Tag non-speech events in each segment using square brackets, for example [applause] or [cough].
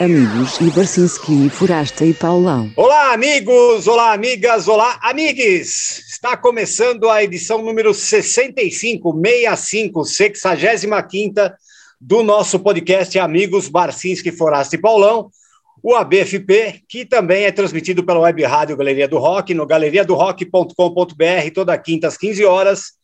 amigos Barcinski, Forasta e Paulão. Olá, amigos! Olá, amigas! Olá, amigues! Está começando a edição número 65, 65, 65 do nosso podcast Amigos Barcinski, Forasta e Paulão, o ABFP, que também é transmitido pela web rádio Galeria do Rock, no galeriadorock.com.br, toda quinta às 15 horas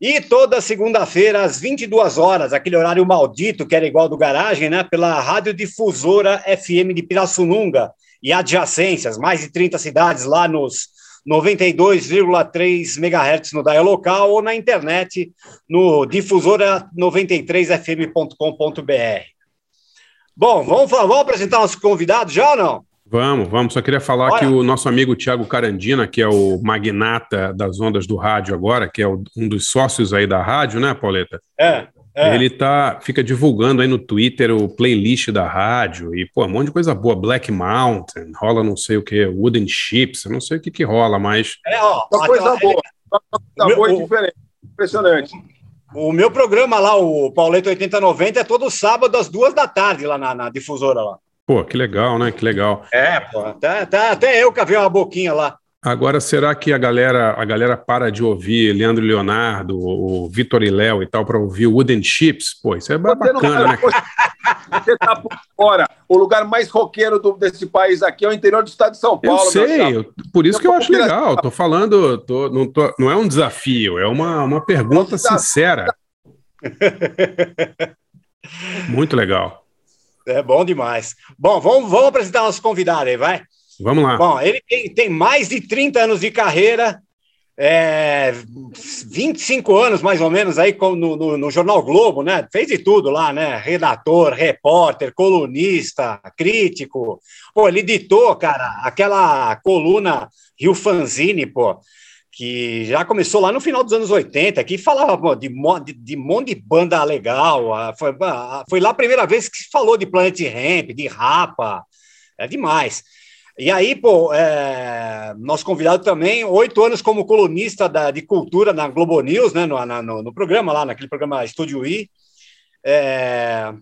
e toda segunda-feira, às 22 horas, aquele horário maldito que era igual do garagem, né? Pela Radiodifusora FM de Pirassununga e adjacências, mais de 30 cidades lá nos 92,3 MHz no dial local ou na internet no difusora93fm.com.br. Bom, vamos, vamos apresentar nosso convidado já ou não? Vamos, vamos. Só queria falar Olha. que o nosso amigo Tiago Carandina, que é o magnata das ondas do rádio agora, que é o, um dos sócios aí da rádio, né, Pauleta? É. É. Ele tá, fica divulgando aí no Twitter o playlist da rádio e, pô, um monte de coisa boa. Black Mountain, rola não sei o que, Wooden Chips, não sei o que que rola, mas. É, ó. Uma coisa boa. Uma coisa boa e diferente. Impressionante. O meu programa lá, o Pauleto 8090, é todo sábado às duas da tarde lá na, na difusora lá. Pô, que legal, né? Que legal. É, pô, tá, tá, até eu cavei uma boquinha lá. Agora, será que a galera, a galera para de ouvir Leandro Leonardo, o Vitor e Léo e tal, para ouvir Wooden Chips? Pô, isso é bacana, né? Você tá por fora. O lugar mais roqueiro do, desse país aqui é o interior do estado de São Paulo. Eu sei, eu, por isso eu que eu acho legal. Tô falando, tô, não, tô, não é um desafio, é uma, uma pergunta sincera. [laughs] Muito legal. É bom demais. Bom, vamos, vamos apresentar nosso convidado aí, vai? Vamos lá. Bom, ele tem, tem mais de 30 anos de carreira, é, 25 anos mais ou menos aí no, no, no, Jornal Globo, né? Fez de tudo lá, né? Redator, repórter, colunista, crítico. Pô, ele editou, cara, aquela coluna Rio Fanzine, pô que já começou lá no final dos anos 80, que falava de, de, de monte de banda legal. Foi, foi lá a primeira vez que se falou de Planet Ramp, de Rapa, é demais. E aí, pô, é, nosso convidado também, oito anos como colunista da, de cultura na Globo News, né, no, no, no programa lá, naquele programa Estúdio I. É,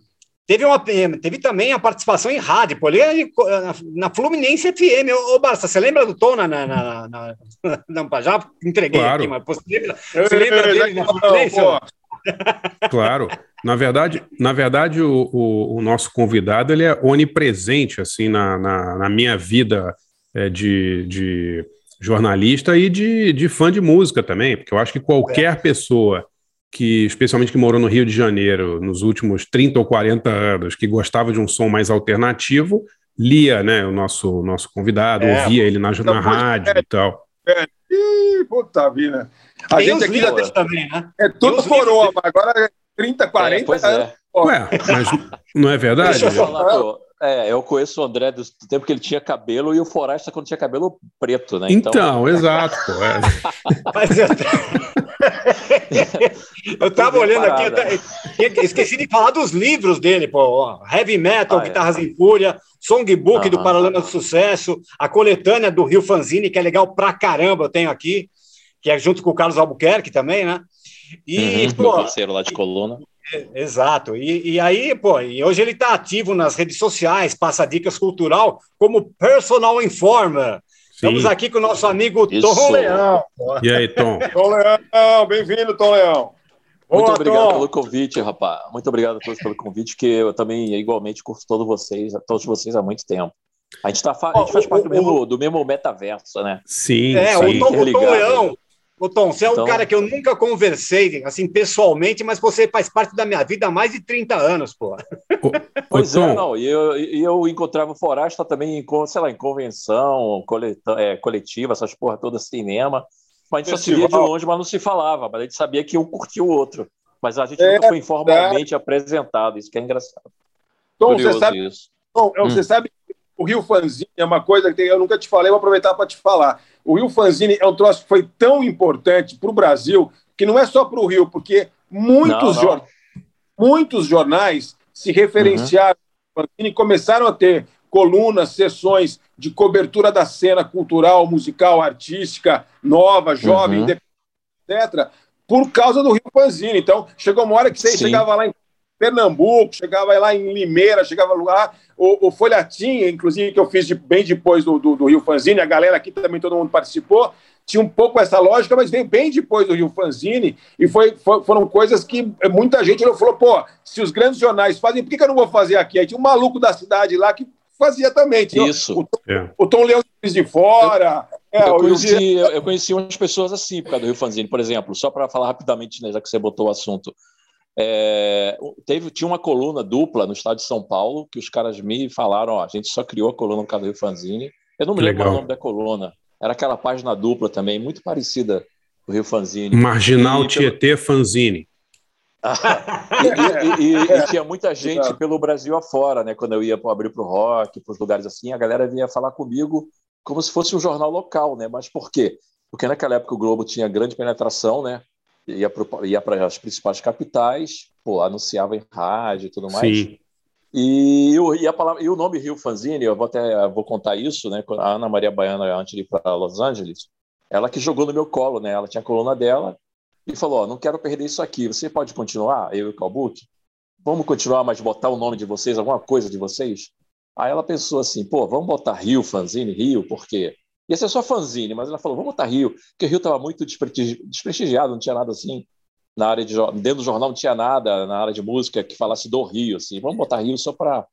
Teve, uma, teve também a participação em rádio, pô, na, na Fluminense FM. Ô, Barça, você lembra do Tom na. na, na, na não, já entreguei claro. aqui, mas você lembra, você lembra dele na Fluminense? Claro. Na verdade, na verdade o, o, o, nosso convidado ele é onipresente assim na, na, na minha vida é, de, de jornalista e de, de fã de música também, porque eu acho que qualquer é. pessoa que, especialmente que morou no Rio de Janeiro nos últimos 30 ou 40 anos, que gostava de um som mais alternativo, lia né, o nosso, nosso convidado, é, ouvia ele na, na rádio é, e tal. É, ih, puta vida. A tem gente aqui já tem, também, né? É tudo coroa, mas agora 30, 40 é, pois anos. É. Ué, mas não é verdade? Deixa eu falar, pô. É, eu conheço o André do tempo que ele tinha cabelo e o Forasta quando tinha cabelo preto, né? Então, então [laughs] exato, pô. É. Mas eu... [laughs] eu tava olhando aqui, eu esqueci de falar dos livros dele, pô. Heavy Metal, ah, é. Guitarras é. em Fúria, Songbook do Paralama do Sucesso, a coletânea do Rio Fanzine, que é legal pra caramba, eu tenho aqui, que é junto com o Carlos Albuquerque também, né? E, uhum, pô, parceiro lá de coluna. É, exato. E, e, aí, pô, e hoje ele está ativo nas redes sociais, passa dicas cultural como personal informer. Sim. Estamos aqui com o nosso amigo Isso. Tom Leão. E aí, Tom? [laughs] Tom Leão, bem-vindo, Tom Leão. Muito Boa, obrigado Tom. pelo convite, rapaz. Muito obrigado a todos pelo convite, que eu também igualmente curto todos vocês, todos vocês há muito tempo. A gente, tá, a gente faz parte do mesmo, do mesmo metaverso, né? Sim, é, sim. O, Tom, o Tom Leão, Ô, Tom, você é um então... cara que eu nunca conversei, assim, pessoalmente, mas você faz parte da minha vida há mais de 30 anos, pô. [laughs] pois é, não, e eu, eu encontrava o Forasta também, em, sei lá, em convenção, coleta, é, coletiva, essas porra toda, cinema, mas a gente só se via de longe, mas não se falava, mas a gente sabia que um curtia o outro, mas a gente é, nunca foi informalmente é. apresentado, isso que é engraçado. Tom, você sabe, Tom, hum. você sabe o Rio Fanzine é uma coisa que eu nunca te falei, vou aproveitar para te falar. O Rio Fanzine é um troço que foi tão importante para o Brasil, que não é só para o Rio, porque muitos, não, não. muitos jornais se referenciaram uhum. e começaram a ter colunas, sessões de cobertura da cena cultural, musical, artística, nova, jovem, uhum. etc., por causa do Rio Fanzine. Então, chegou uma hora que você Sim. chegava lá em Pernambuco, chegava lá em Limeira, chegava lá. O, o Folhatim, inclusive, que eu fiz de, bem depois do, do, do, Rio Fanzine, a galera aqui também, todo mundo participou, tinha um pouco essa lógica, mas veio bem depois do Rio Fanzine, e foi, foi foram coisas que muita gente falou, pô, se os grandes jornais fazem, por que, que eu não vou fazer aqui? Aí tinha um maluco da cidade lá que fazia também. Tinha Isso. O, é. o Tom Leão de fora. Eu, é, eu, conheci, eu, eu, conheci umas pessoas assim por causa do Rio Fanzine, por exemplo, só para falar rapidamente, né, já que você botou o assunto. É, teve, tinha uma coluna dupla no estado de São Paulo que os caras me falaram: ó, a gente só criou a coluna por causa do Rio Fanzine. Eu não me lembro o nome da coluna. Era aquela página dupla também, muito parecida do Rio Fanzine. Marginal e, Tietê Fanzine. [laughs] e, e, e, tinha muita gente pelo Brasil afora, né? Quando eu ia abrir para o rock, para os lugares assim, a galera vinha falar comigo como se fosse um jornal local, né? Mas por quê? Porque naquela época o Globo tinha grande penetração, né? Ia para as principais capitais, pô, anunciava em rádio e tudo mais. Sim. E, e, a palavra, e o nome Rio Fanzine, eu vou até vou contar isso, né? A Ana Maria Baiana, antes de ir para Los Angeles, ela que jogou no meu colo, né? Ela tinha a coluna dela e falou: ó, não quero perder isso aqui. Você pode continuar, eu e o Calbook? Vamos continuar, mas botar o nome de vocês, alguma coisa de vocês? Aí ela pensou assim: pô, vamos botar Rio Fanzine, Rio, por quê? Ia ser só fanzine, mas ela falou, vamos botar Rio, porque o Rio estava muito desprestigiado, não tinha nada assim. Na área de dentro do jornal não tinha nada na área de música que falasse do Rio, assim. Vamos botar Rio só para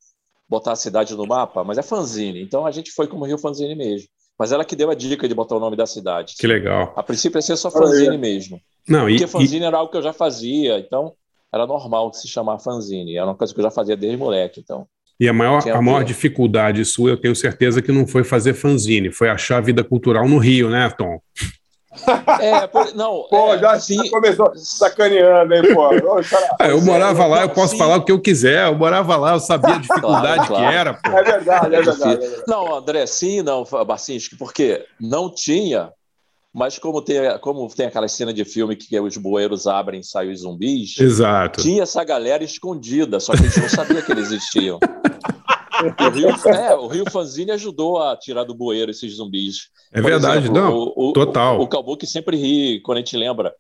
botar a cidade no mapa, mas é fanzine. Então a gente foi como Rio Fanzine mesmo. Mas ela que deu a dica de botar o nome da cidade. Que legal. A princípio ia ser só fanzine mesmo. Não, porque e, fanzine e... era algo que eu já fazia, então era normal se chamar fanzine. Era uma coisa que eu já fazia desde moleque, então. E a maior, a maior dificuldade sua, eu tenho certeza que não foi fazer fanzine, foi achar a vida cultural no Rio, né, Tom? É, por, não. [laughs] Pô, é, já, sim. começou sacaneando, hein, pô. [laughs] É, eu morava lá, eu posso sim. falar o que eu quiser. Eu morava lá, eu sabia a [laughs] dificuldade claro, claro. que era, pô. É verdade, é verdade. É verdade. Não, André, sim, não, Barcinski, porque não tinha mas como tem, como tem aquela cena de filme que os bueiros abrem e saem os zumbis, Exato. tinha essa galera escondida, só que a gente não sabia que eles existiam. O Rio, é, o Rio Fanzine ajudou a tirar do bueiro esses zumbis. É Por verdade, exemplo, não. O, o, total. O, o Calbuque sempre ri quando a gente lembra.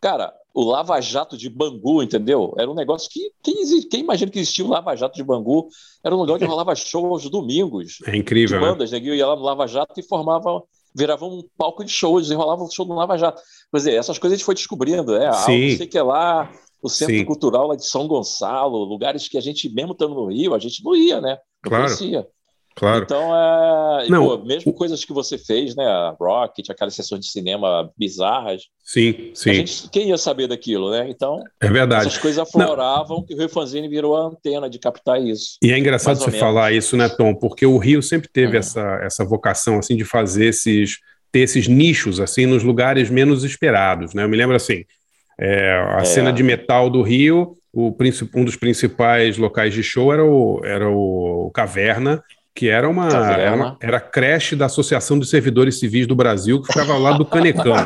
Cara, o Lava Jato de Bangu, entendeu? Era um negócio que. Quem, quem imagina que existia o Lava Jato de Bangu? Era um lugar onde rolava show aos domingos. É incrível. De bandas, né? né? ia lá no Lava Jato e formava virava um palco de show, desenrolava um show no Lava Jato. Quer dizer, essas coisas a gente foi descobrindo, né? Sim. não sei que é lá, o Centro Sim. Cultural lá de São Gonçalo, lugares que a gente, mesmo estando no Rio, a gente não ia, né? Não claro. conhecia. Claro. Então, é, não, pô, mesmo coisas que você fez, né? A Rocket, aquelas sessões de cinema bizarras. Sim, sim. Gente, quem ia saber daquilo, né? Então, é verdade. essas coisas afloravam não. que o Rio Fanzine virou a antena de captar isso. E é engraçado você falar isso, né, Tom? Porque o Rio sempre teve uhum. essa, essa vocação, assim, de fazer esses ter esses nichos assim nos lugares menos esperados, né? Eu me lembro assim, é, a é. cena de metal do Rio, o, um dos principais locais de show era o, era o Caverna, que era uma, era uma, era creche da Associação dos Servidores Civis do Brasil, que ficava lá do Canecão. [laughs]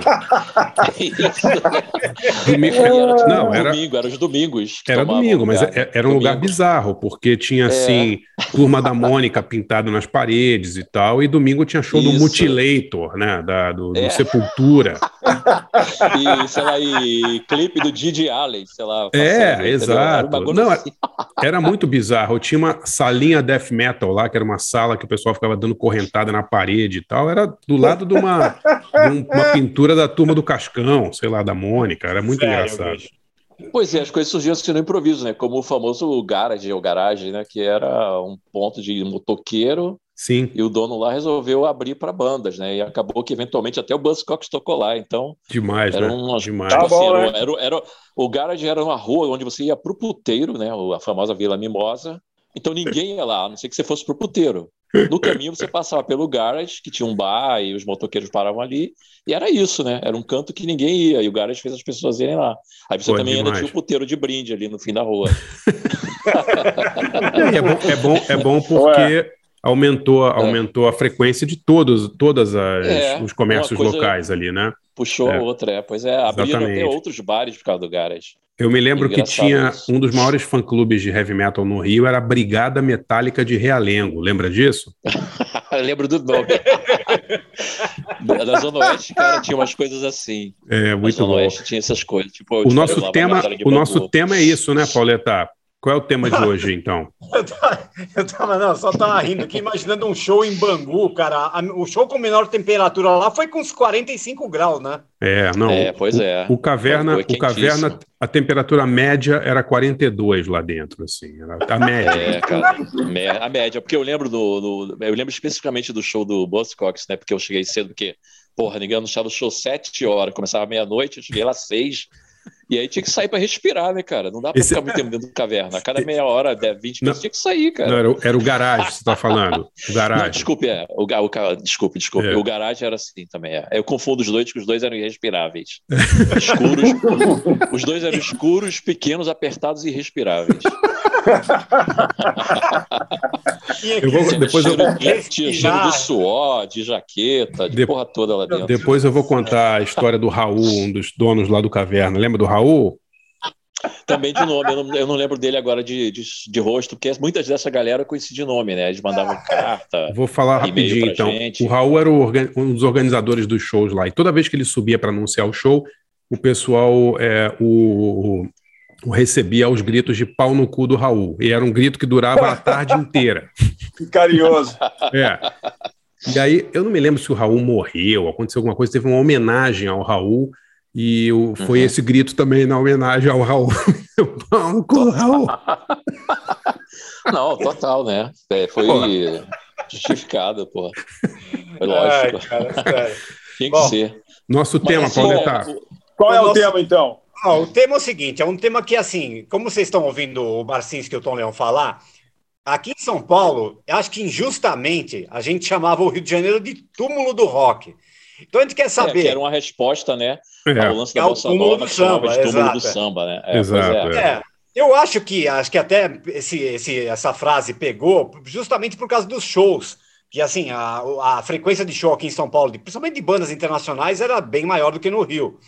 domingo, era, não, era domingo, era os domingos. Era domingo, mas era, era um domingo. lugar bizarro, porque tinha é. assim, turma da Mônica pintada nas paredes e tal, e domingo tinha show Isso. do Mutilator, né? Da, do, é. do Sepultura. [laughs] e, sei lá, e clipe do Didi Allen, sei lá. É, exato. Era, não, assim. era muito bizarro. Tinha uma salinha death metal lá, que era uma uma sala que o pessoal ficava dando correntada na parede e tal, era do lado de uma, de uma pintura da turma do Cascão, sei lá, da Mônica, era muito Sério, engraçado. Pois é, as coisas surgiam assim no improviso, né? Como o famoso garage ou garagem, né? Que era um ponto de motoqueiro. Sim. E o dono lá resolveu abrir para bandas, né? E acabou que eventualmente até o Buzzcocks tocou lá. Então. Demais, era né? Um, Demais. Tipo, assim, tá era, era, era, o garage era uma rua onde você ia para o puteiro, né? A famosa Vila Mimosa. Então ninguém ia lá, a não ser que você fosse pro puteiro. No caminho você passava pelo garage, que tinha um bar e os motoqueiros paravam ali, e era isso, né? Era um canto que ninguém ia, e o garage fez as pessoas irem lá. Aí você Pô, também demais. ainda tinha o puteiro de brinde ali no fim da rua. [laughs] é, bom, é, bom, é bom porque Ué. aumentou, é. aumentou a frequência de todos, todas as, é, os comércios locais ali, né? Puxou é. outra, é. Pois é, abriram até outros bares por causa do garage. Eu me lembro que tinha isso. um dos maiores fã-clubes de heavy metal no Rio, era a Brigada Metálica de Realengo. Lembra disso? [laughs] lembro do nome. da Zona Oeste, cara, tinha umas coisas assim. É, muito Na Zona bom. Oeste tinha essas coisas. Tipo, o nosso, tema, o nosso tema é isso, né, Pauleta? Qual é o tema de hoje, [laughs] então? eu, tava, eu tava, não, só tava rindo aqui, imaginando um show em Bangu, cara. o show com menor temperatura lá foi com uns 45 graus, né? É, não. É, pois é. O, o caverna, o caverna, a temperatura média era 42 lá dentro, assim. A média. É, cara. A média, porque eu lembro do, do eu lembro especificamente do show do Buzzcocks, né? Porque eu cheguei cedo, porque, porra, ninguém anunciava o show 7 horas, começava meia-noite, eu cheguei lá 6 e aí tinha que sair para respirar, né, cara? Não dá para Esse... ficar muito tempo dentro da caverna. A cada meia hora, 20 minutos, tinha que sair, cara. Não, era, o, era o garagem que você está falando. O garagem. Não, desculpe, é. O, o, desculpe, desculpe. É. O garagem era assim também. É. Eu confundo os dois, que os dois eram irrespiráveis. [laughs] escuros. os dois eram escuros, pequenos, apertados e irrespiráveis. eu vou, depois eu vou... Tinha cheiro de suor, de jaqueta, de, de porra toda lá dentro. Depois eu vou contar a história do Raul, um dos donos lá do caverna. Lembra do Raul? Também de nome, eu não, eu não lembro dele agora de, de, de, rosto, porque muitas dessa galera eu conheci de nome, né? Eles mandavam carta. Vou falar rapidinho então. Gente. O Raul era o, um dos organizadores dos shows lá, e toda vez que ele subia para anunciar o show, o pessoal, é, o, o recebia aos gritos de pau no cu do Raul. E era um grito que durava a tarde [laughs] inteira. Que carinhoso. É. E aí, eu não me lembro se o Raul morreu, aconteceu alguma coisa, teve uma homenagem ao Raul, e o, foi uhum. esse grito também na homenagem ao Raul. [laughs] Raul. [laughs] Não, total, né? É, foi porra. justificado, pô. Foi lógico. Ai, cara, [laughs] Tinha que Bom, ser. Nosso Mas, tema, assim, Pauletar. Qual é o, o nosso... tema, então? Ah, o tema é o seguinte: é um tema que, assim, como vocês estão ouvindo o Marcins que o Tom Leão falar, aqui em São Paulo, acho que injustamente a gente chamava o Rio de Janeiro de túmulo do rock. Então a gente quer saber. É, que era uma resposta, né? É. Ao lance da é Bossa Nova, do samba, de túmulo do samba, né? É, exato. É. é. Eu acho que acho que até esse, esse, essa frase pegou justamente por causa dos shows. Que assim, a, a frequência de show aqui em São Paulo, principalmente de bandas internacionais, era bem maior do que no Rio.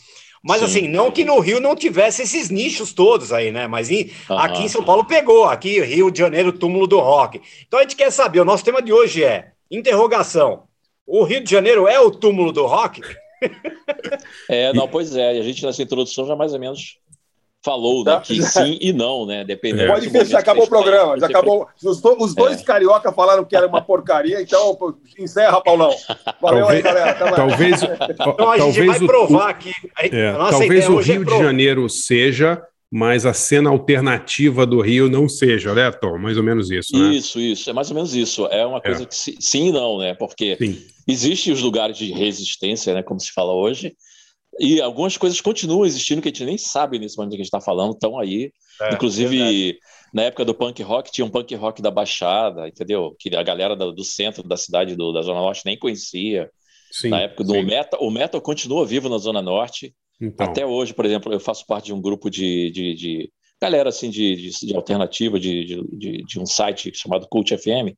Mas Sim. assim, não que no Rio não tivesse esses nichos todos aí, né? Mas em, uhum. aqui em São Paulo pegou, aqui Rio de Janeiro, túmulo do rock. Então a gente quer saber, o nosso tema de hoje é interrogação. O Rio de Janeiro é o túmulo do rock? [laughs] É, não, pois é. A gente nessa introdução já mais ou menos falou né, que sim e não, né? Dependendo. Pode fechar, acabou o programa. Já acabou. Os, os dois é. carioca falaram que era uma porcaria, então encerra, Paulão. Valeu talvez, aí, galera. Talvez, então, a gente vai provar aqui. É, talvez o é Rio é de Janeiro seja, mas a cena alternativa do Rio não seja, né, Tom? Mais ou menos isso, né? Isso, isso. É mais ou menos isso. É uma coisa é. que sim e não, né? Porque existem os lugares de resistência, né? Como se fala hoje, e algumas coisas continuam existindo que a gente nem sabe nesse momento que a gente está falando, estão aí. É, Inclusive, verdade. na época do punk rock, tinha um punk rock da Baixada, entendeu? Que a galera do, do centro da cidade, do, da Zona Norte, nem conhecia. Sim, na época do sim. metal, o metal continua vivo na Zona Norte. Então. Até hoje, por exemplo, eu faço parte de um grupo de, de, de galera assim de, de, de alternativa de, de, de, um site chamado Cult FM,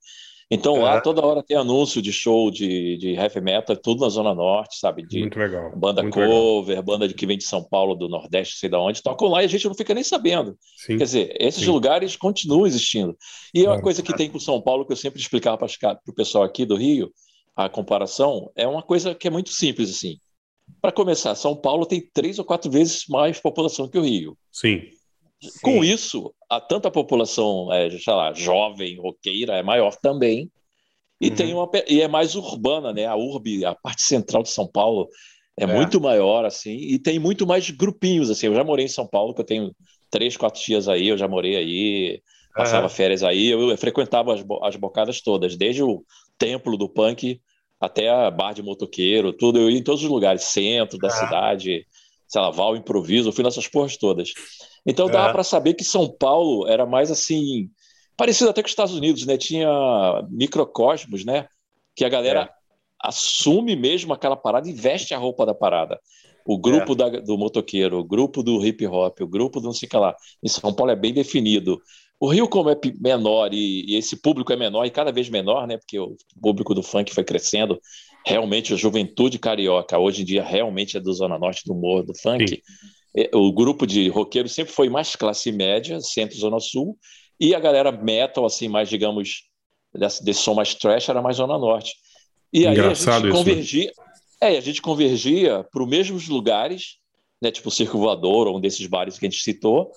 então é. lá toda hora tem anúncio de show de, de heavy metal, tudo na Zona Norte, sabe? De Muito legal. Banda Muito cover, legal. banda de, que vem de São Paulo, do Nordeste, sei de onde, tocam lá e a gente não fica nem sabendo. Sim. Quer dizer, esses Sim. lugares continuam existindo. E claro. uma coisa que tem com São Paulo, que eu sempre explicava para o pessoal aqui do Rio, a comparação, é uma coisa que é muito simples assim. Para começar, São Paulo tem três ou quatro vezes mais população que o Rio. Sim. Com isso, a tanta população, é, sei lá, jovem, roqueira, é maior também. E, uhum. tem uma, e é mais urbana, né? A urbe, a parte central de São Paulo é, é, muito maior, assim, e tem muito mais grupinhos, assim. Eu já morei em São Paulo, que eu tenho três, quatro dias aí, eu já morei aí, passava uhum. férias aí, eu, eu frequentava as, as bocadas todas, desde o templo do punk até a bar de motoqueiro, tudo, eu ia em todos os lugares, centro da uhum. cidade, sei lá, Val, Improviso, eu fui nessas porras todas. Então dava para saber que São Paulo era mais assim, parecido até com os Estados Unidos, né? Tinha microcosmos, né? Que a galera é. assume mesmo aquela parada e veste a roupa da parada. O grupo é. da, do motoqueiro, o grupo do hip hop, o grupo do não sei o que lá. Em São Paulo é bem definido. O Rio, como é menor e, e, esse público é menor e cada vez menor, né? Porque o público do funk foi crescendo. Realmente, a juventude carioca, hoje em dia, realmente é do Zona Norte, do Morro, do funk. Sim. É, o grupo de roqueiros sempre foi mais classe média, centro-zona sul, e a galera metal, assim, mais, digamos, desse, desse som mais trash, era mais zona norte. E aí Engraçado a gente né? convergia, isso. é, a gente convergia para os mesmos lugares, né, tipo o Circo Voador, ou um desses bares que a gente citou,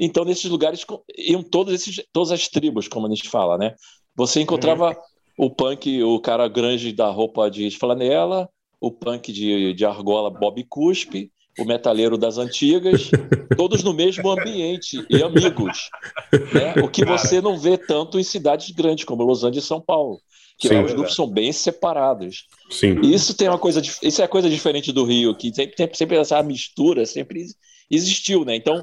Então, nesses lugares iam todos esses, todas as tribos, como a gente fala, né? Você encontrava uhum. o punk, o cara grande da roupa de flanela, o punk de, de argola Bob Cuspe, o metaleiro das antigas, [laughs] todos no mesmo ambiente e amigos. Né? O que você não vê tanto em cidades grandes como Los Angeles e São Paulo, que Sim, lá os grupos são bem separados. Sim. Isso tem uma coisa, isso é coisa diferente do Rio, que sempre, sempre essa mistura sempre existiu, né? Então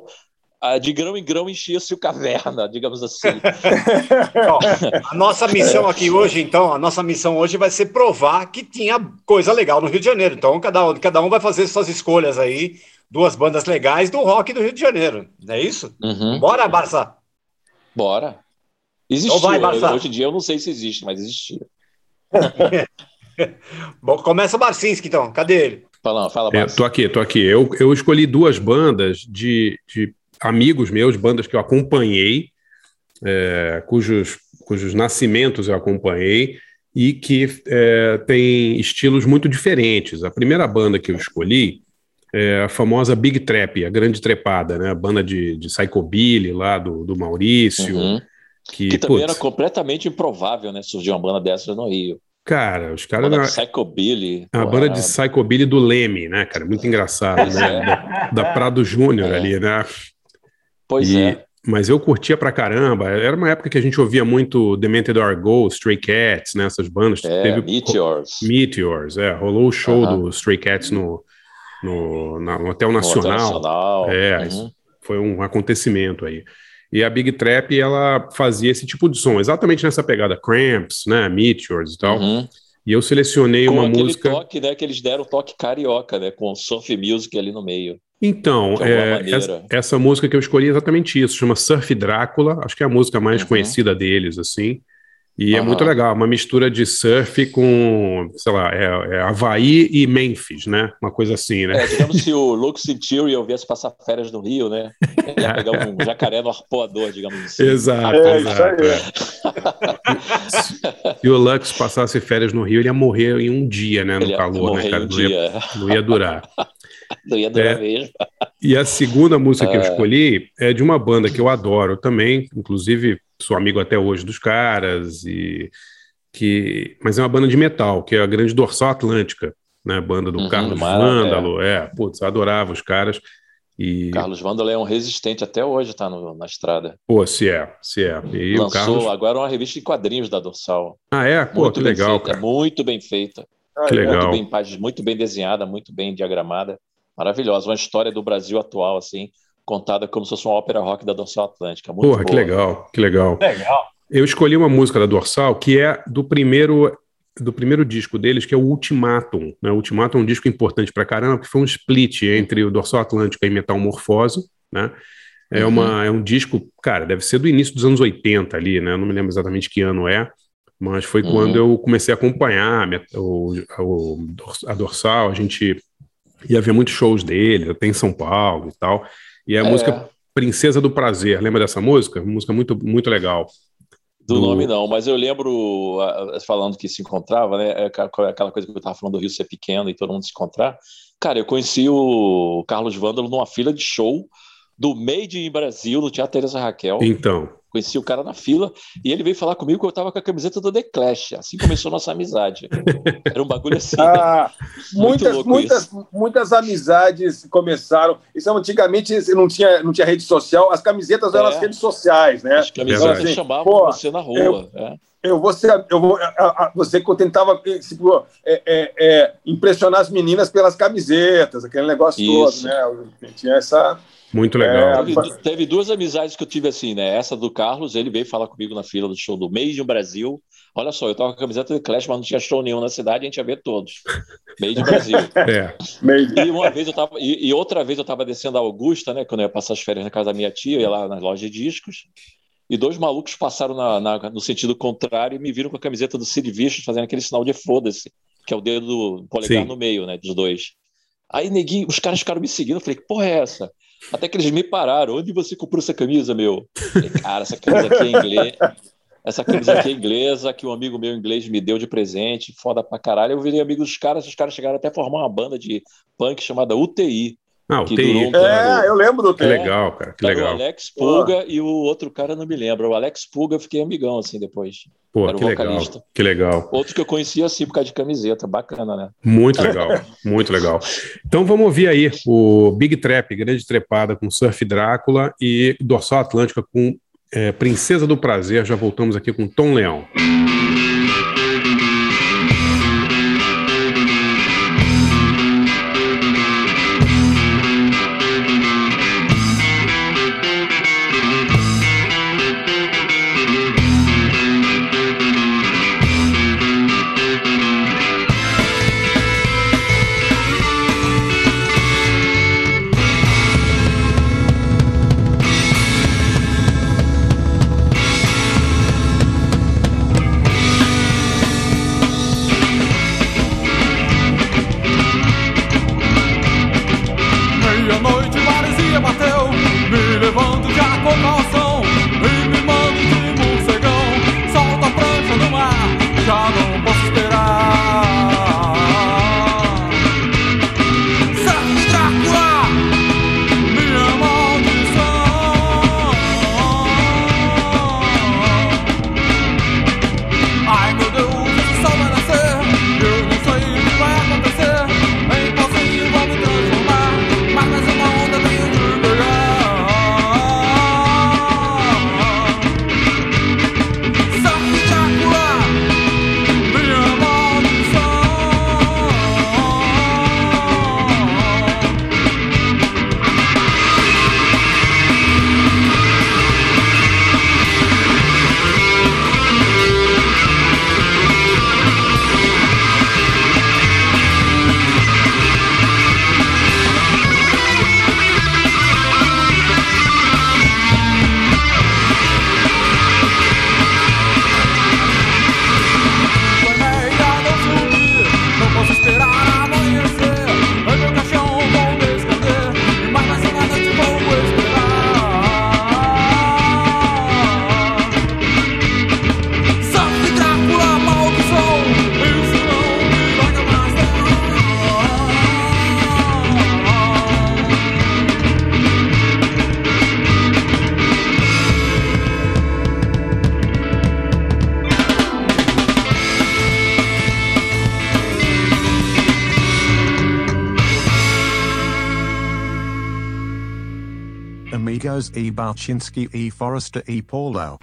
de grão em grão enchia-se o caverna, digamos assim. [laughs] a nossa [laughs] missão aqui hoje, então, a nossa missão hoje vai ser provar que tinha coisa legal no Rio de Janeiro. Então, cada, cada um vai fazer suas escolhas aí, duas bandas legais do rock do Rio de Janeiro. Não é isso? Uhum. Bora, Barça! Bora! Existiu. Então vai, Barça. Hoje em dia eu não sei se existe, mas existia. [laughs] Bom, começa o Barcinski, então. Cadê ele? Fala, fala, Barça. É, tô aqui, tô aqui. Eu, eu escolhi duas bandas de, de amigos meus, bandas que eu acompanhei, é, cujos, cujos nascimentos eu acompanhei e que é, tem estilos muito diferentes. A primeira banda que eu escolhi é a famosa Big Trap, a Grande Trepada, né? A banda de, de Psychobilly lá do, do Maurício. Uhum. Que, que, também putz, era completamente improvável, né? Surgir uma banda dessa no Rio. Cara, os caras. Banda de Psychobilly. A banda de Psychobilly do Leme, né, cara? Muito engraçado, né? É. Da, da Prado Júnior é. ali, né? Pois e, é. Mas eu curtia pra caramba. Era uma época que a gente ouvia muito Demented Are Go, Stray Cats, né? Essas bandas. É, Teve, Meteors. Meteors, é. Rolou o show uh -huh. do Stray Cats no, no, na, no Hotel Nacional. No Hotel Nacional. É, uhum. foi um acontecimento aí. E a Big Trap, ela fazia esse tipo de som, exatamente nessa pegada Cramps, né? Meteors e tal. Uhum. E eu selecionei com uma música. toque, né? Que eles deram o toque carioca, né? Com surf music ali no meio. Então, é, essa, essa, música que eu escolhi é exatamente isso, chama Surf Drácula, acho que é a música mais uhum. conhecida deles, assim. E uhum. é muito legal, uma mistura de surf com, sei lá, é, é Havaí e Memphis, né? Uma coisa assim, né? É, digamos se o Luke Centurion viesse passar férias no Rio, né? Ele ia pegar um [laughs] jacaré no arpoador, digamos assim. Exato, é, exato. É. se o Lux passasse férias no Rio, ele ia morrer em um dia, né? No calor, né, cara? Um não, ia, não ia durar. Não ia durar é, mesmo. E a segunda música que eu é. escolhi é de uma banda que eu adoro também, inclusive sou amigo até hoje dos caras, e que mas é uma banda de metal, que é a Grande Dorsal Atlântica, né? Banda do uhum, Carlos Vândalo, é. é, putz, adorava os caras. E... Carlos Vândalo é um resistente até hoje, tá no, na estrada. Pô, se é, se é. E Lançou Carlos... agora uma revista em quadrinhos da Dorsal. Ah, é? Pô, muito que legal, feita, cara. Muito bem feita. Que legal. Muito bem, muito bem desenhada, muito bem diagramada maravilhosa, uma história do Brasil atual, assim, contada como se fosse uma ópera rock da Dorsal Atlântica. Muito Porra, boa. que legal, que legal. Legal. Eu escolhi uma música da Dorsal que é do primeiro do primeiro disco deles, que é o Ultimatum. Né? O Ultimatum é um disco importante pra caramba, que foi um split entre o Dorsal Atlântica e Metamorfose, né? É, uhum. uma, é um disco, cara, deve ser do início dos anos 80 ali, né? Eu não me lembro exatamente que ano é, mas foi uhum. quando eu comecei a acompanhar o, o, a Dorsal, a gente ia ver muitos shows dele, até em São Paulo e tal. E a é. música Princesa do Prazer, lembra dessa música? Uma música muito, muito legal. Do, do, nome não, mas eu lembro, falando que se encontrava, né? É aquela coisa que eu estava falando do Rio ser pequeno e todo mundo se encontrar. Cara, eu conheci o Carlos Vândalo numa fila de show do Made in Brasil, no Teatro Teresa Raquel. Então. Conheci o cara na fila e ele veio falar comigo que eu tava com a camiseta do The Clash. Assim começou nossa amizade. [laughs] Era um bagulho assim. Ah, muitas, muitas, muitas amizades começaram. Isso antigamente não tinha, não tinha rede social, as camisetas eram é. as redes sociais, né? As camisetas assim, chamavam você na rua. Eu, é. eu, você, eu vou, você tentava tipo, é, é, é, impressionar as meninas pelas camisetas, aquele negócio Isso. todo, né? Tinha essa. Muito legal. É, teve, teve, duas amizades que eu tive assim, né? Essa do Carlos, ele veio falar comigo na fila do show do Made in Brasil. Olha só, eu tava com a camiseta do Clash, mas não tinha show nenhum na cidade, a gente ia ver todos. Made in Brasil. [laughs] é. E uma vez eu tava, e, e, outra vez eu tava descendo a Augusta, né? Quando eu ia passar as férias na casa da minha tia, eu ia lá na loja de discos. E dois malucos passaram na, na, no sentido contrário e me viram com a camiseta do Sid Vicious fazendo aquele sinal de foda-se, que é o dedo do polegar Sim. no meio, né? Dos dois. Aí, neguinho, os caras ficaram me seguindo. Eu falei, que porra é essa? Até que eles me pararam. Onde você comprou essa camisa, meu? Falei, cara, essa camisa aqui é inglês. Essa camisa aqui é inglesa, que um amigo meu inglês me deu de presente, foda pra caralho. Eu virei amigo dos caras, os caras chegaram até a formar uma banda de punk chamada UTI, Ah, o TI. Um é, eu lembro do TI. Que legal, cara. Que legal. o Alex Pulga e o outro cara não me lembro. O Alex Pulga eu fiquei amigão assim depois. Pô, Era que vocalista. legal. Que legal. Outro que eu conhecia assim por causa de camiseta. Bacana, né? Muito legal. muito legal. Então vamos ouvir aí o Big Trap, Grande Trepada com Surf Drácula e Dorsal Atlântica com é, Princesa do Prazer. Já voltamos aqui com Tom Leão. E. Balchinski E. Forrester E. Paulo.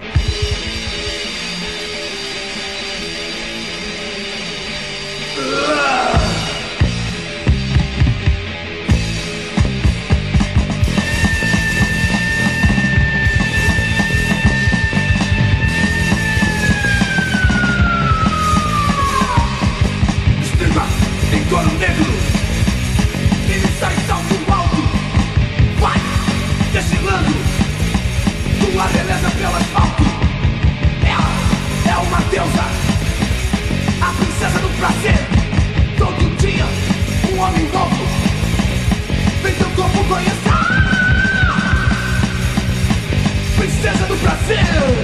Brasil.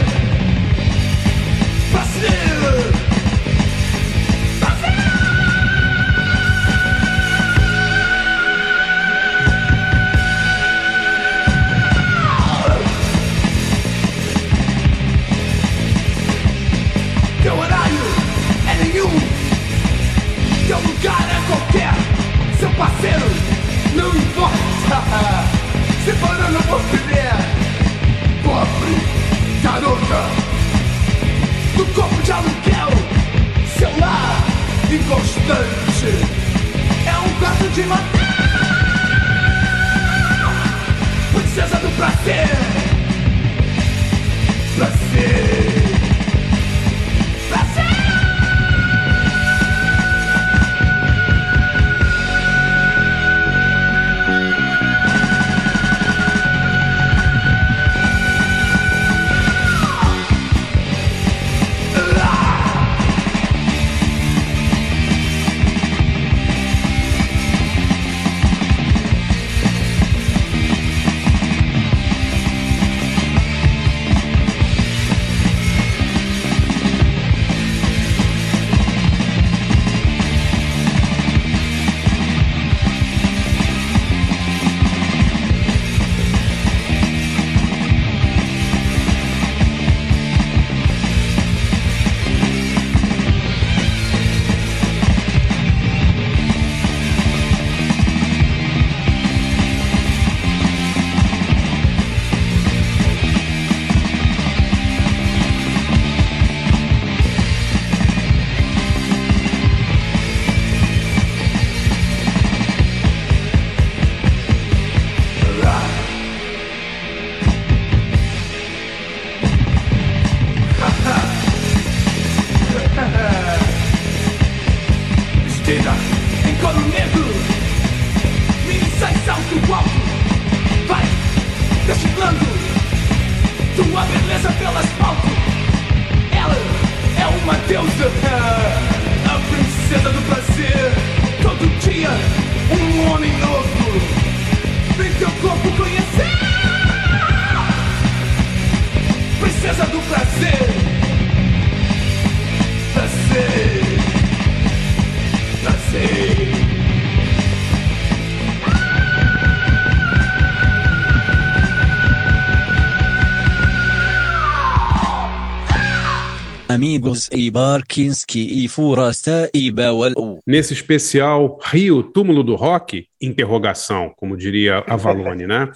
Amigos e Barkinski e Furasta Bawal. Nesse especial Rio, túmulo do rock? Interrogação, como diria Avalone, né?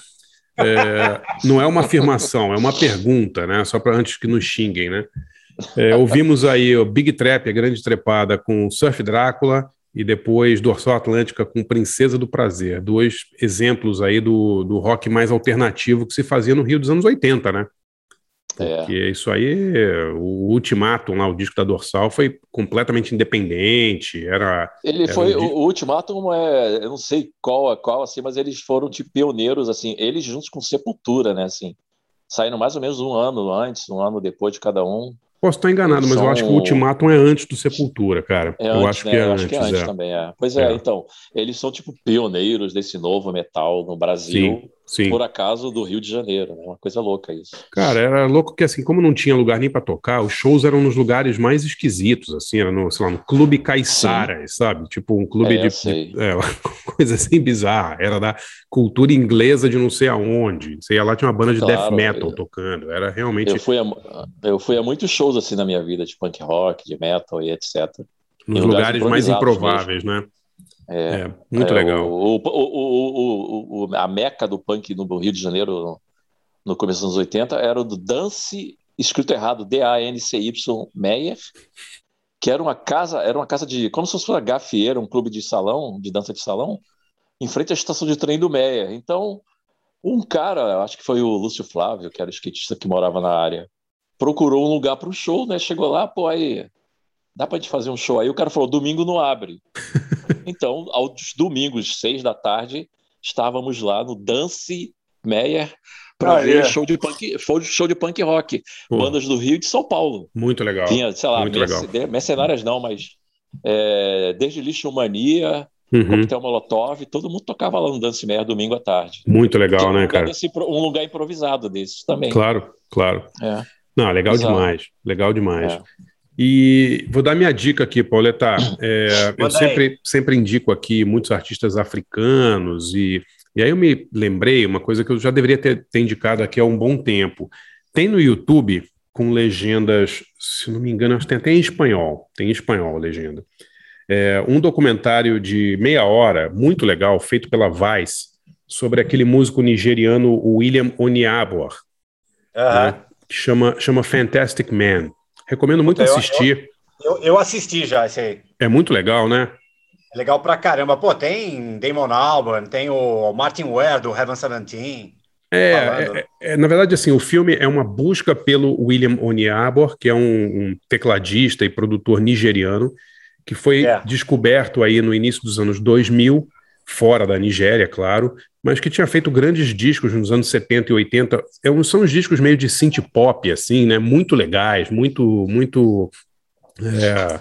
É, não é uma afirmação, é uma pergunta, né? Só para antes que nos xinguem, né? É, ouvimos aí o Big Trap, a grande trepada com Surf Drácula e depois Dorsal Atlântica com Princesa do Prazer. Dois exemplos aí do, do rock mais alternativo que se fazia no Rio dos anos 80, né? Porque é. isso aí, o Ultimatum lá, o disco da Dorsal, foi completamente independente, era... Ele era foi, um o, o Ultimatum é, eu não sei qual, qual assim, mas eles foram tipo pioneiros, assim, eles juntos com Sepultura, né, assim, saindo mais ou menos um ano antes, um ano depois de cada um. Posso estar enganado, mas eu São- acho que o Ultimatum é antes do Sepultura, cara. É eu antes, acho né? que é eu antes, que é antes é. também, é. Pois é, É. então, eles são tipo pioneiros desse novo metal no Brasil, Sim, sim. por acaso do Rio de Janeiro, né? Uma coisa louca isso. Cara, era louco que assim, como não tinha lugar nem pra tocar, os shows eram nos lugares mais esquisitos, assim, era no, sei lá, no Clube Caiçaras, sabe? Tipo um clube É, de, de- é, [laughs] coisa assim bizarra, era da cultura inglesa de não sei aonde. Você ia lá tinha uma banda de death Claro, metal eu- tocando, era realmente Eu fui, a, eu fui a muitos shows assim na minha vida, de punk rock, de metal e etc. nos lugares lugares mais improváveis, né? É, É, muito é, legal. O, o, o, a meca do punk no Rio de Janeiro, no começo dos anos 80, era o do Dance, escrito errado, D-A-N-C-Y Meyer, que era uma casa, era uma casa de, como se fosse uma gafieira, um clube de salão, de dança de salão, em frente à estação de trem do Meyer. Então, um cara, acho que foi o Lúcio Flávio, que era o skatista que morava na área, procurou um lugar para um show, né? Chegou lá, pô, aí, dá pra gente fazer um show aí? O cara falou, domingo não abre. [laughs] Então, aos domingos, seis da tarde, estávamos lá no Dance Meyer para Ah, ver é. show de punk, show de- show de punk rock, Pô, bandas do Rio e de São Paulo. muito legal. Tinha, sei lá, muito merce- legal. mercenárias não, mas é, desde Lixo Mania, Uhum, Coquetel Molotov, todo mundo tocava lá no Dance Meyer domingo à tarde. muito legal, um né, cara? desse- um lugar improvisado desses também. Claro, claro. É. Não, legal Exato. demais, legal demais. É. E vou dar minha dica aqui, Pauleta. [clears throat] É, eu sempre, sempre indico aqui muitos artistas africanos, e, e aí eu me lembrei uma coisa que eu já deveria ter, ter indicado aqui há um bom tempo. Tem no YouTube com legendas, se não me engano, acho que tem até em espanhol, tem em espanhol a legenda. É, um documentário de meia hora, muito legal, feito pela Vice, sobre aquele músico nigeriano William Oniabor Aham. né, que chama, chama Fantastic Man. Recomendo muito Eu- eu- assistir. Eu, eu assisti já esse aí. É muito legal, né? É legal pra caramba. Pô, tem Damon Albarn, tem o Martin Ware do Heaven Seventeen. É, Falando. é- é- na verdade, assim, o filme é uma busca pelo William Oniabor, que é um, um tecladista e produtor nigeriano, que foi É. descoberto aí no início dos anos 2000, fora da Nigéria, claro, mas que tinha feito grandes discos nos anos 70 e 80. É são uns discos meio de synth pop, assim, né? Muito legais, muito, muito é,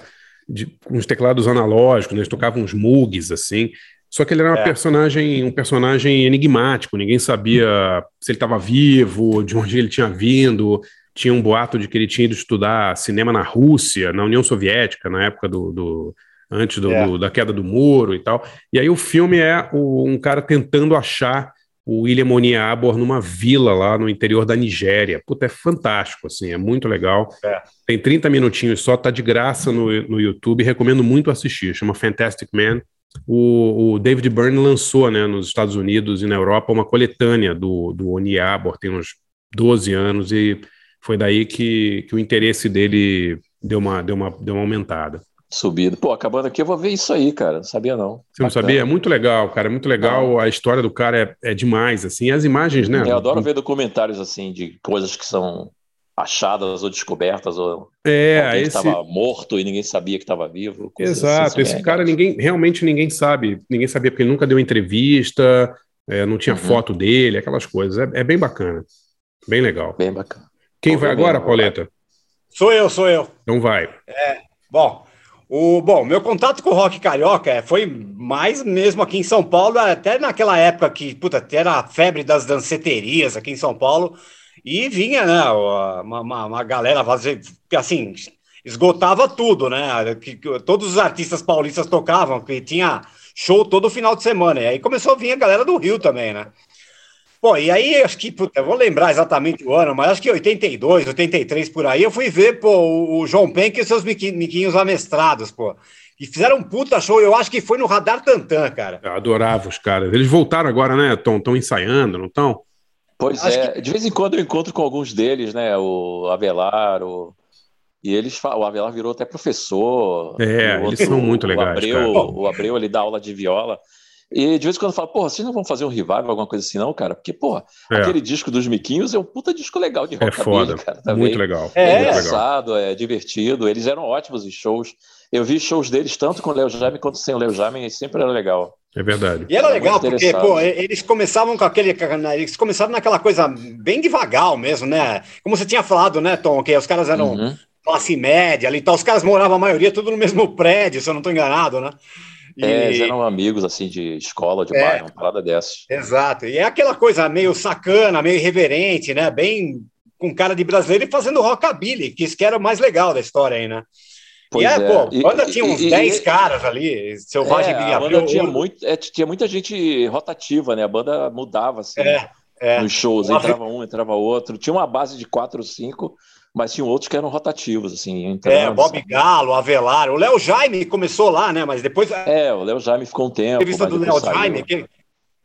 de, os teclados analógicos, né? Eles tocavam uns Moogs, assim. Só que ele era uma É. personagem, um personagem enigmático. Ninguém sabia se ele estava vivo, de onde ele tinha vindo. Tinha um boato de que ele tinha ido estudar cinema na Rússia, na União Soviética, na época do, do- antes do- É. do- da queda do muro e tal. E aí o filme é o- um cara tentando achar o William Oniabor numa vila lá no interior da Nigéria. Puta, é fantástico, assim, é muito legal. É. Tem 30 minutinhos só, tá de graça no, no YouTube, recomendo muito assistir, chama Fantastic Man. O, o David Byrne lançou, né, nos Estados Unidos e na Europa uma coletânea do, do Oniabor, tem uns 12 anos, e foi daí que, que o interesse dele deu uma, deu uma, deu uma aumentada. Subido. Pô, acabando aqui, eu vou ver isso aí, cara. Não sabia, não. Você não Bacana. sabia? É muito legal, cara, é muito legal. A história do cara é, é demais, assim, as imagens, né? Eu adoro ver documentários assim de coisas que são achadas ou descobertas, ou é, esse... estava morto e ninguém sabia que estava vivo. Exato, assim, esse cara ninguém realmente ninguém sabe, ninguém sabia porque ele nunca deu entrevista, é, não tinha uhum. foto dele, aquelas coisas. É, é, bem bacana, bem legal. Bem bacana. Quem vai agora, Pauleta? Sou eu, sou eu. Então vai. É, bom, o, bom, meu contato com o rock carioca é, foi mais mesmo aqui em São Paulo, até naquela época que, puta, era a febre das danceterias aqui em São Paulo. E vinha, né, uma, uma, uma galera fazer, assim, esgotava tudo, né? Que, que, todos os artistas paulistas tocavam, que tinha show todo final de semana. E aí começou a vir a galera do Rio também, né? Bom, e aí acho que, puta, eu vou lembrar exatamente o ano, mas acho que 82, 83 por aí, eu fui ver, pô, o, o João Penck e seus miquinhos amestrados, pô. E fizeram um puta show, eu acho que foi no Radar Tantan, cara. Eu adorava os caras. Eles voltaram agora, né? Estão ensaiando, não estão? Pois Acho é, que... de vez em quando eu encontro com alguns deles, né? O Avelar, o... e eles o Avelar virou até professor. É, outro, eles são muito legais. O Abreu, o Abreu ele dá aula de viola. E de vez em quando eu falo, porra, vocês não vão fazer um revival, alguma coisa assim, não, cara? Porque, porra, é. aquele disco dos Miquinhos é um puta disco legal de rock. É foda, cara, também. muito legal. É, é engraçado, é divertido. Eles eram ótimos em shows. Eu vi shows deles tanto com o Léo Jaime quanto sem o Léo Jaime, e sempre era legal. É verdade. E era, era legal, porque, pô, eles começavam com aquele. Eles começaram naquela coisa bem devagar mesmo, né? Como você tinha falado, né, Tom? Que os caras eram uhum. classe média ali e tal. Os caras moravam a maioria tudo no mesmo prédio, se eu não estou enganado, né? E... É, eles eram amigos, assim, de escola, de é, bairro, uma parada dessa. Exato. E é aquela coisa meio sacana, meio irreverente, né? Bem com cara de brasileiro e fazendo rockabilly, que isso que era o mais legal da história aí, né? Pois e é, é. pô, a banda tinha uns 10 caras ali, selvagem é, a banda tinha, muito, é, tinha muita gente rotativa, né? A banda mudava, assim, é, é. nos shows, entrava um, entrava outro. Tinha uma base de quatro ou cinco, mas tinham outros que eram rotativos, assim. Entrando, é, Bob sabe? Galo, Avelar, o Léo Jaime começou lá, né? Mas depois... É, o Léo Jaime ficou um tempo. A entrevista do Léo Jaime, que,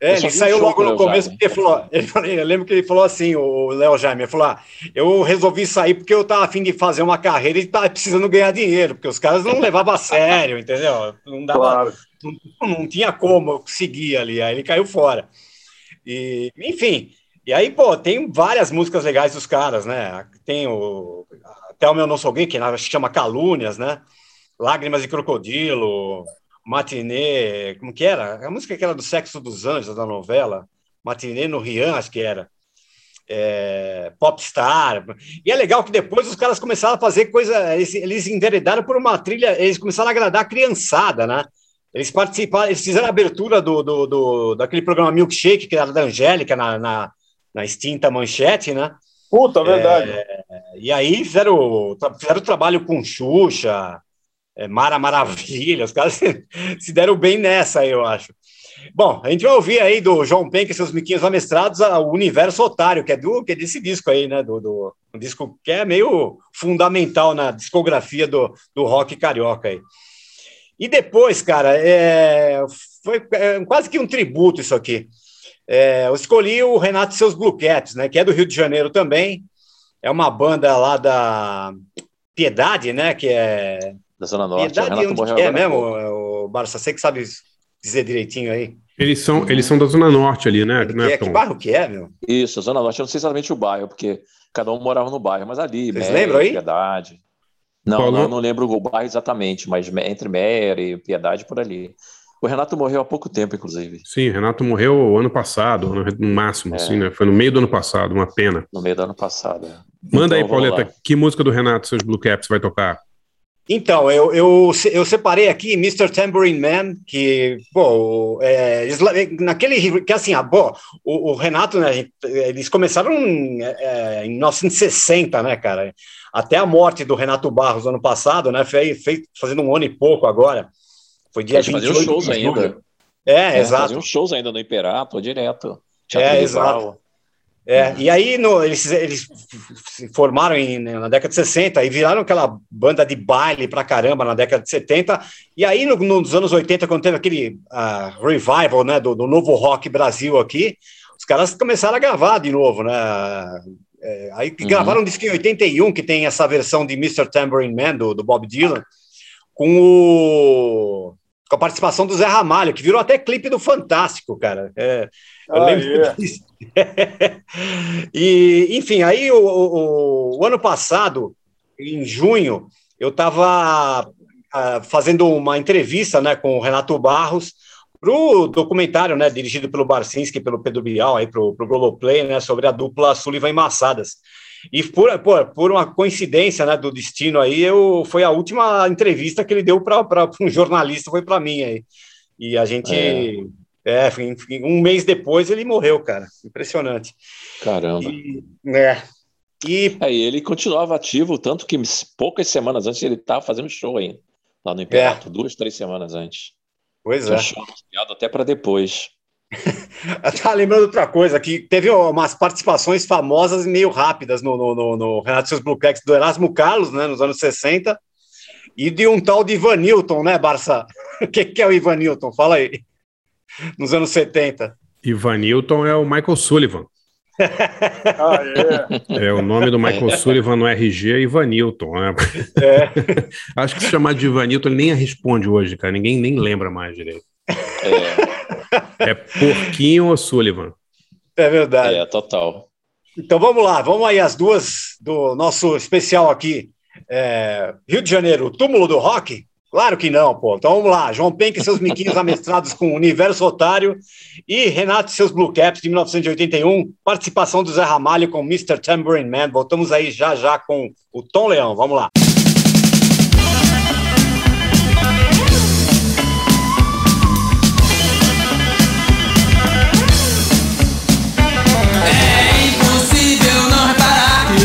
é, ele saiu logo no começo porque falou, ele falou, eu lembro que ele falou assim, o Léo Jaime, ele falou, ah, eu resolvi sair porque eu tava afim de fazer uma carreira e tava precisando ganhar dinheiro, porque os caras não levavam a sério, entendeu? Não dava, claro. não, não, tinha como seguir ali, aí ele caiu fora. E, enfim, e aí, pô, tem várias músicas legais dos caras, né? Tem o Até o Meu Não Sou Gay, que chama Calúnias, né? Lágrimas de Crocodilo, Matinê, como que era? A música que era do Sexo dos Anjos, da novela. Matinê no Rian, acho que era. É, Popstar. E é legal que depois os caras começaram a fazer coisa. Eles, eles enveredaram por uma trilha, eles começaram a agradar a criançada, né? Eles participaram, eles fizeram a abertura do, do, do daquele programa Milkshake, que era da Angélica, na, na, na extinta manchete, né? Puta, verdade. É, e aí fizeram, fizeram trabalho com Xuxa, é, Mara Maravilha, os caras [laughs] se deram bem nessa aí, eu acho. Bom, a gente vai ouvir aí do João Penck e seus miquinhos amestrados o Universo Otário, que é, do, que é desse disco aí, né? Do, do, um disco que é meio fundamental na discografia do, do rock carioca aí. E depois, cara, é, foi é, quase que um tributo isso aqui. É, eu escolhi o Renato e seus Blue Cats, né? Que é do Rio de Janeiro também. É uma banda lá da Piedade, né? Que é da Zona Norte. Piedade, o Renato onde é mesmo, o Barça? Você que sabe dizer direitinho aí. Eles são, eles são da Zona Norte ali, né? Que, é, que bairro que é, meu? Isso, a Zona Norte. Eu não sei exatamente o bairro, porque cada um morava no bairro, mas ali, Vocês lembram aí? Piedade. Não, não, não, lembro o bairro exatamente, mas entre e Piedade, por ali. O Renato morreu há pouco tempo, inclusive. Sim, o Renato morreu ano passado, no máximo, é. assim, né? Foi no meio do ano passado, uma pena. No meio do ano passado, é. Manda então, aí, Pauleta, que música do Renato, seus Blue Caps, vai tocar? Então, eu, eu, eu separei aqui Mr. Tambourine Man, que, pô, é, naquele, que assim, ah, pô, o, o, Renato, né, eles começaram é, em 1960, né, cara, até a morte do Renato Barros ano passado, né, fez, fez, fazendo um ano e pouco agora, foi dia Eles 28 shows de ainda. É, é, exato. Faziam shows ainda no Imperato, direto. é, exato. É, e aí no, eles, eles se formaram em, na década de 60 e viraram aquela banda de baile pra caramba na década de 70. E aí no, nos anos 80, quando teve aquele uh, revival né, do, do, novo rock Brasil aqui, os caras começaram a gravar de novo, né? É, aí uhum. gravaram um disco em 81 que tem essa versão de Mr. Tambourine Man do, do Bob Dylan com o com a participação do Zé Ramalho, que virou até clipe do Fantástico, cara. É, Eu ah, lembro é. disso. [laughs] e, enfim, aí o, o, o, ano passado, em junho, eu estava ah, fazendo uma entrevista né, com o Renato Barros para o documentário né, dirigido pelo Barcinski, pelo Pedro Bial, para o Globoplay, né, sobre a dupla Sullivan e Massadas. E por, por, por uma coincidência né, do destino aí, eu, foi a última entrevista que ele deu para um jornalista, foi para mim aí. E a gente. É. É, um mês depois ele morreu, cara. Impressionante. Caramba. E, é, e... É, ele continuava ativo, tanto que poucas semanas antes ele estava fazendo show ainda, lá no Imperato, é. duas, três semanas antes. Pois Tinha é. show até para depois. [laughs] tá lembrando outra coisa, que teve umas participações famosas e meio rápidas no, no, no, no Renato Seus Blue Cats do Erasmo Carlos, né, nos anos 60, e de um tal de Ivan Newton, né, Barça? [laughs] O que, que é o Ivan Newton? Fala aí. Nos anos 70. Ivan Newton é o Michael Sullivan. [laughs] ah, é. é o nome do Michael Sullivan no RG é Ivan Newton, né? É. Acho que se chamar de Ivan Newton, ele nem responde hoje, cara. Ninguém nem lembra mais direito. É, é Porquinho ou Sullivan? É verdade. É, total. Então vamos lá, vamos aí as duas do nosso especial aqui. É, Rio de Janeiro, túmulo do rock? Claro que não, pô. Então vamos lá. João Penck e seus miquinhos [laughs] amestrados com Universo Otário e Renato e seus Blue Caps de 1981. Participação do Zé Ramalho com Mr. Tambourine Man. Voltamos aí já já com o Tom Leão. Vamos lá.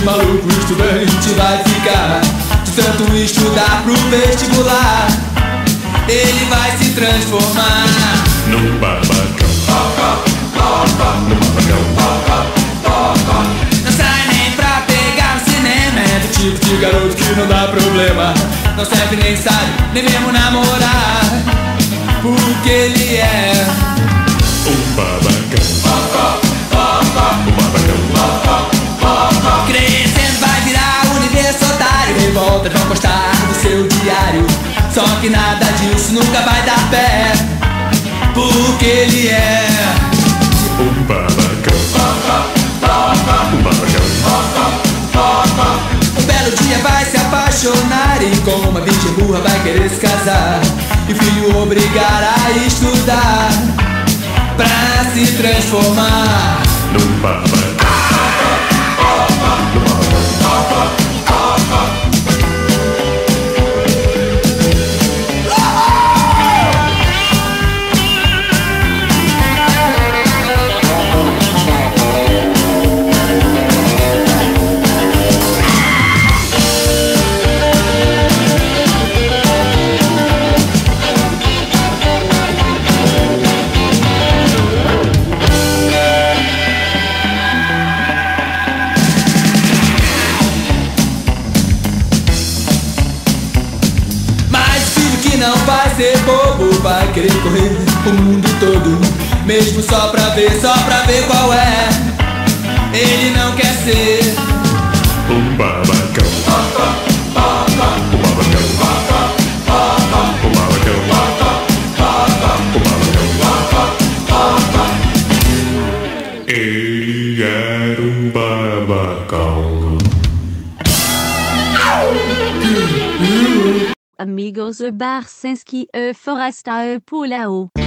Maluco estudante vai ficar. De tanto estudar pro vestibular Ele vai se transformar. Num babacão Num babacão Não sai nem pra pegar no cinema. É do tipo de garoto que não dá problema. Não serve nem sabe, nem mesmo namorar. Porque ele é Um babacão Um babacão virar universitário Revoltas vão postar no seu diário. Só que nada disso nunca vai dar pé Porque ele é Um babacão Um babacão Um belo dia vai se apaixonar E com uma virgem burra vai querer se casar. E o filho obrigar a estudar Pra se transformar. Num babacão o mundo todo, mesmo só pra ver, só pra ver qual é. Ele não quer ser um babacão. Amigos Barsinski e Forasta e Polao. Me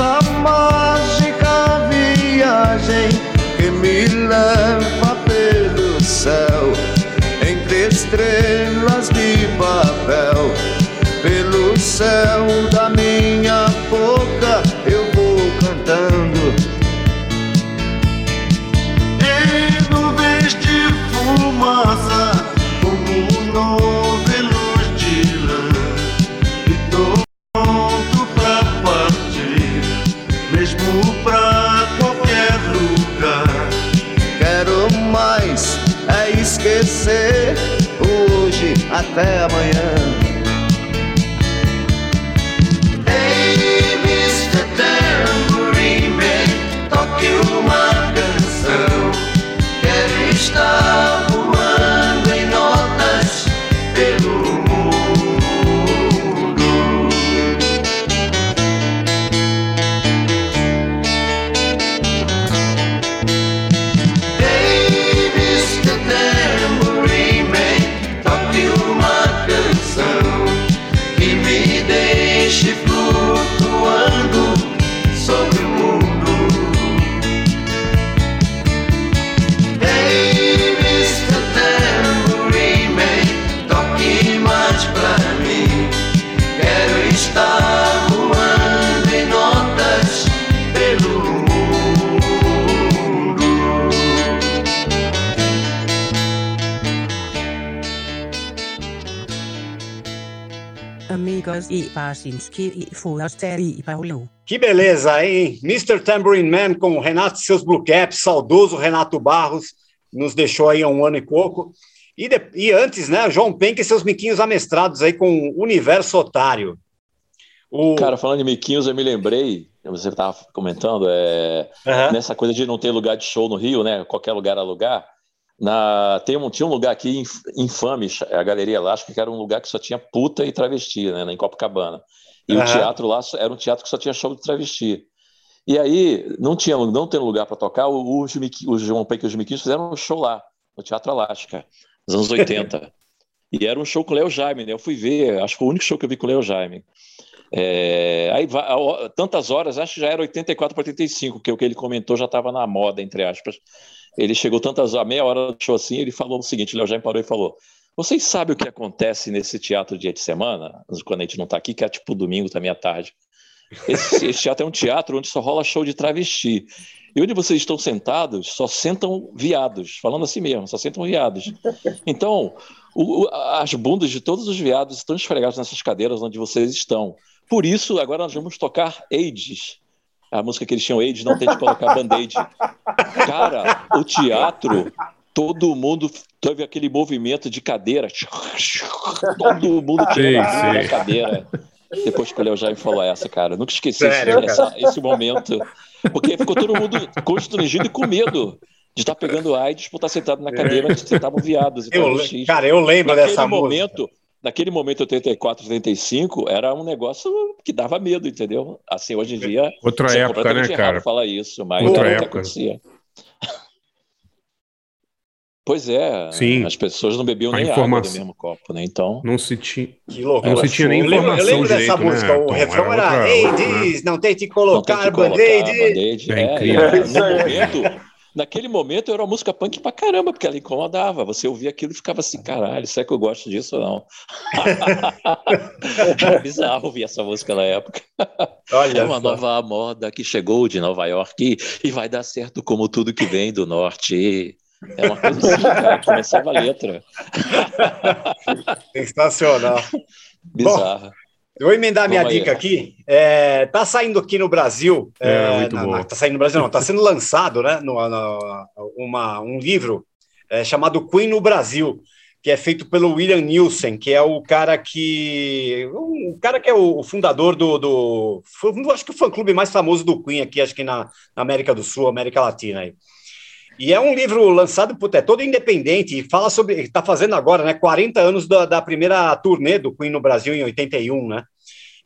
essa mágica viagem que me leva pelo céu, entre estrelas de papel, pelo céu da minha. Até amanhã. E Paulo. Que beleza, hein? Mr. Tambourine Man com o Renato e seus Blue Caps, saudoso Renato Barros, nos deixou aí há um ano e pouco. E, de- e antes, né, João Penck e seus miquinhos amestrados aí com o Universo Otário. O... Cara, falando de miquinhos, eu me lembrei, você estava comentando, é, Aham. nessa coisa de não ter lugar de show no Rio, né? Qualquer lugar a lugar. Na, tem um, tinha um lugar aqui inf- infame, a Galeria Elástica, que era um lugar que só tinha puta e travesti, né? Em Copacabana. E o Aham. teatro lá era um teatro que só tinha show de travesti. E aí, não tinha não tendo lugar para tocar, o, os, Miqui- os João Peck e os Miquinhos fizeram um show lá, no Teatro Elástica, nos anos [laughs] 80. e era um show com o Léo Jaime, né? Eu fui ver, acho que foi o único show que eu vi com o Léo Jaime. É, aí tantas horas, acho que já era 84 para 85, que o que ele comentou já estava na moda, entre aspas. Ele chegou tantas a meia hora do show assim, ele falou o seguinte, Léo Jaime parou e falou: "Vocês sabem o que acontece nesse teatro dia de semana, quando a gente não está aqui, que é tipo domingo também à tarde. Esse, [laughs] esse teatro é um teatro onde só rola show de travesti. E onde vocês estão sentados, só sentam viados, falando assim mesmo, só sentam viados. Então, o- o- as bundas de todos os viados estão esfregadas nessas cadeiras onde vocês estão. Por isso, agora nós vamos tocar AIDS. A música que eles tinham AIDS, não tente colocar band-aid. Cara, o teatro, todo mundo teve aquele movimento de cadeira. Todo mundo tirando a cadeira. Depois que o Léo Jaime falou essa, cara. Nunca esqueci Sério, esse, essa- esse momento. Porque ficou todo mundo constrangido e com medo de estar pegando AIDS por estar sentado na cadeira onde sentavam viados Eu cara, eu lembro Naquele dessa música. Momento, Naquele momento, 84, 85, era um negócio que dava medo, entendeu? Assim, hoje em dia. Outra é época, completamente né, cara? falar isso, mas Outra era o que época. acontecia. [laughs] Pois é, Sim. as pessoas não bebiam A nem água do informação- mesmo copo, né? Então. Não se tinha. Que loucura. Não se tinha nem eu lembro, eu informação lembro dessa direito, música. né, o Tom? refrão Era era, outra- diz, não tente colocar que colocar band-aid. band-aid. É É, incrível. É no momento, naquele momento era uma música punk pra caramba, porque ela incomodava. Você ouvia aquilo e ficava assim, caralho, será que eu gosto disso ou não? [laughs] Era bizarro ouvir essa música na época. Olha É uma só. nova moda que chegou de Nova York e vai dar certo como tudo que vem do norte. É uma coisa assim, cara, começava a letra. [laughs] Sensacional. Bizarra. Eu vou emendar minha aí. dica aqui. É, tá saindo aqui no Brasil. É, muito na- boa. na- tá saindo no Brasil, não. Tá sendo lançado, né? No, no- uma, um livro é, chamado Queen no Brasil, que é feito pelo William Nielsen, que é o cara que. O cara que é o, fundador do, do. Acho que o fã-clube mais famoso do Queen aqui, acho que na, na América do Sul, América Latina aí. E é um livro lançado, puta, é todo independente, e fala sobre. Está fazendo agora, né? 40 anos da, da primeira turnê do Queen no Brasil, em 81, né?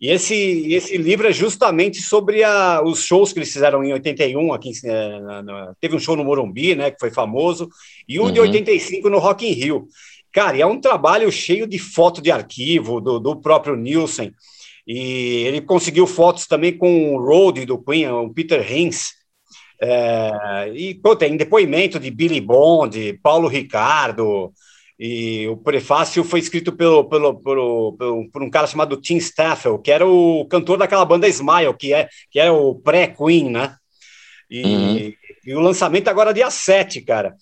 E esse, esse livro é justamente sobre a, os shows que eles fizeram em 81, aqui, em- eh, na- na- teve um show no Morumbi, né, que foi famoso, e de Uhum. 85 no Rock in Rio. Cara, e é um trabalho cheio de foto de arquivo do, do próprio Nielsen, e ele conseguiu fotos também com o Road do Queen, o Peter Hins, é, e pô, tem depoimento de Billy Bond, Paulo Ricardo, e o prefácio foi escrito pelo, pelo, pelo, pelo- por um cara chamado Tim Staffel, que era o cantor daquela banda Smile, que é, que é o pré-Queen, né? E, Uhum. e o lançamento agora é dia 7, cara.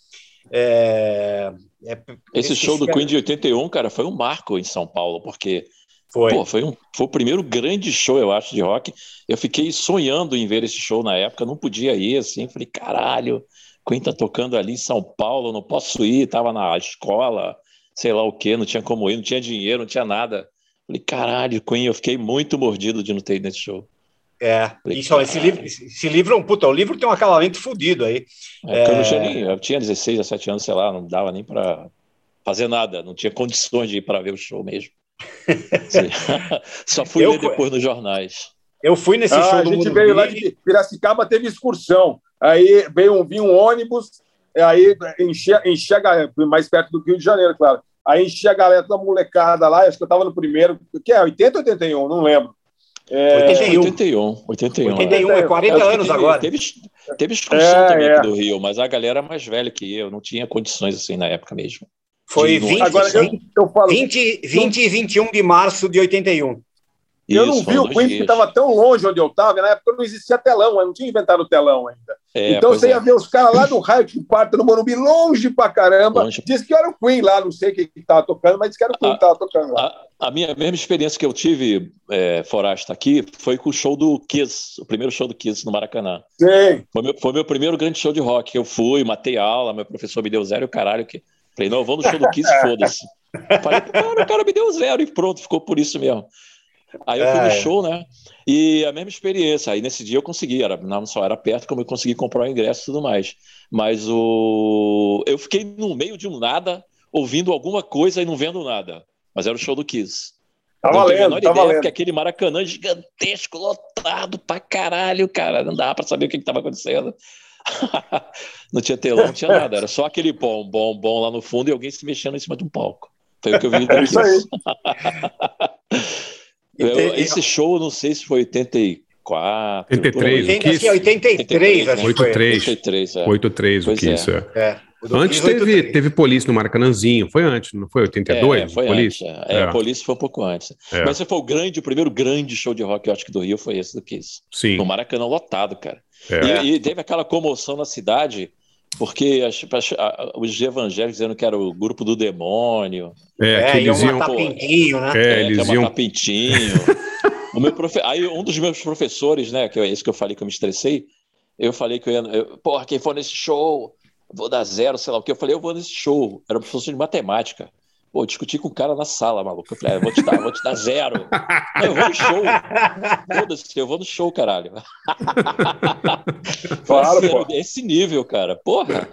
É, é- Esse show do cara- Queen de 81, cara, foi um marco em São Paulo, porque Foi. Pô, foi, um, foi o primeiro grande show, eu acho, de rock. Eu fiquei sonhando em ver esse show na época, não podia ir, assim. Falei, caralho, Queen tá tocando ali em São Paulo, não posso ir, tava na escola. sei lá o quê, não tinha como ir, não tinha dinheiro, não tinha nada. Falei, caralho, Queen, eu fiquei muito mordido de não ter ido nesse show. É, isso, esse, livro, esse livro é um puta, o livro tem um acabamento fodido aí. É, eu, não tinha nem, eu tinha 16, 17 anos, sei lá, não dava nem para fazer nada, não tinha condições de ir para ver o show mesmo. [laughs] Só fui eu, ler depois nos jornais. Eu fui nesse ah, show a do gente Mundo veio lá de Piracicaba, teve excursão. Aí veio um, vinha um ônibus, aí enchia, enchia a galera, mais perto do Rio de Janeiro, claro. Aí enchia a galera da molecada lá, acho que eu estava no primeiro, que é 80 ou 81, não lembro. É... 81. 81. 81. 81, é 40 é, anos teve, agora. Teve, teve excursão é, também é. do Rio, mas a galera é mais velha que eu, não tinha condições assim na época mesmo. Foi 20, agora, eu, eu falo, 20, 20 e 21 de março de 81. eu não vi o Queen porque estava tão longe onde eu estava, na época não existia telão, eu não tinha inventado o telão ainda. É, então você ia é. ver os caras lá do raio que parta no Morumbi, longe pra caramba. Longe. Diz que era o Queen lá, não sei quem estava tocando, mas disse que era o Queen a, que estava tocando lá. A, a, minha mesma experiência que eu tive, é, Forasta, aqui, foi com o show do Kiss, o primeiro show do Kiss no Maracanã. Sim. Foi meu, foi meu primeiro grande show de rock. Eu fui, matei aula, meu professor me deu zero, caralho, que Falei, não, vou no show do Kiss, [laughs] foda-se. Falei, cara, o cara me deu zero e pronto, ficou por isso mesmo. Aí eu fui no é. show, né? E a mesma experiência. Aí nesse dia eu consegui, era, não só era perto, como eu consegui comprar o ingresso e tudo mais. Mas o... eu fiquei no meio de um nada, ouvindo alguma coisa e não vendo nada. Mas era o show do Kiss. Tá não valendo, menor tá ideia, valendo. porque aquele Maracanã gigantesco, lotado pra caralho, cara. Não dava pra saber o que, que tava acontecendo. [laughs] não tinha telão, não tinha nada. Era só aquele bom, bom, bom lá no fundo e alguém se mexendo em cima de um palco. Foi o que eu vi [laughs] daqui. [laughs] eu, esse show, não sei se foi 84. 83, o Kiss. 83, acho 83, 83, é. 83 o Kiss, é. é. Antes teve, teve Police no Maracanãzinho, foi antes, não foi? 82? É, foi Police? antes. É, é. Police foi um pouco antes. É. Mas esse foi o grande, o primeiro grande show de rock, eu acho que do Rio foi esse do Kiss. Sim. No Maracanã lotado, cara. É. E, e, teve aquela comoção na cidade, porque as, as, a, os evangélicos dizendo que era o grupo do demônio. É, é que eles iam matar pintinho, né? É, eles que iam matar pintinho. [laughs] o meu profe... Aí um dos meus professores, né, que é esse que eu falei que eu me estressei, eu falei que eu ia. Eu, Porra, quem for nesse show, vou dar zero, sei lá o que. Eu falei, eu vou nesse show. Era professor de matemática. Pô, discuti com o cara na sala, maluco. Eu falei, ah, eu vou te dar, vou te dar zero. Não, eu vou no show. Foda-se, eu vou no show, caralho. [laughs] Claro, assim, pô. Esse nível, cara. Porra.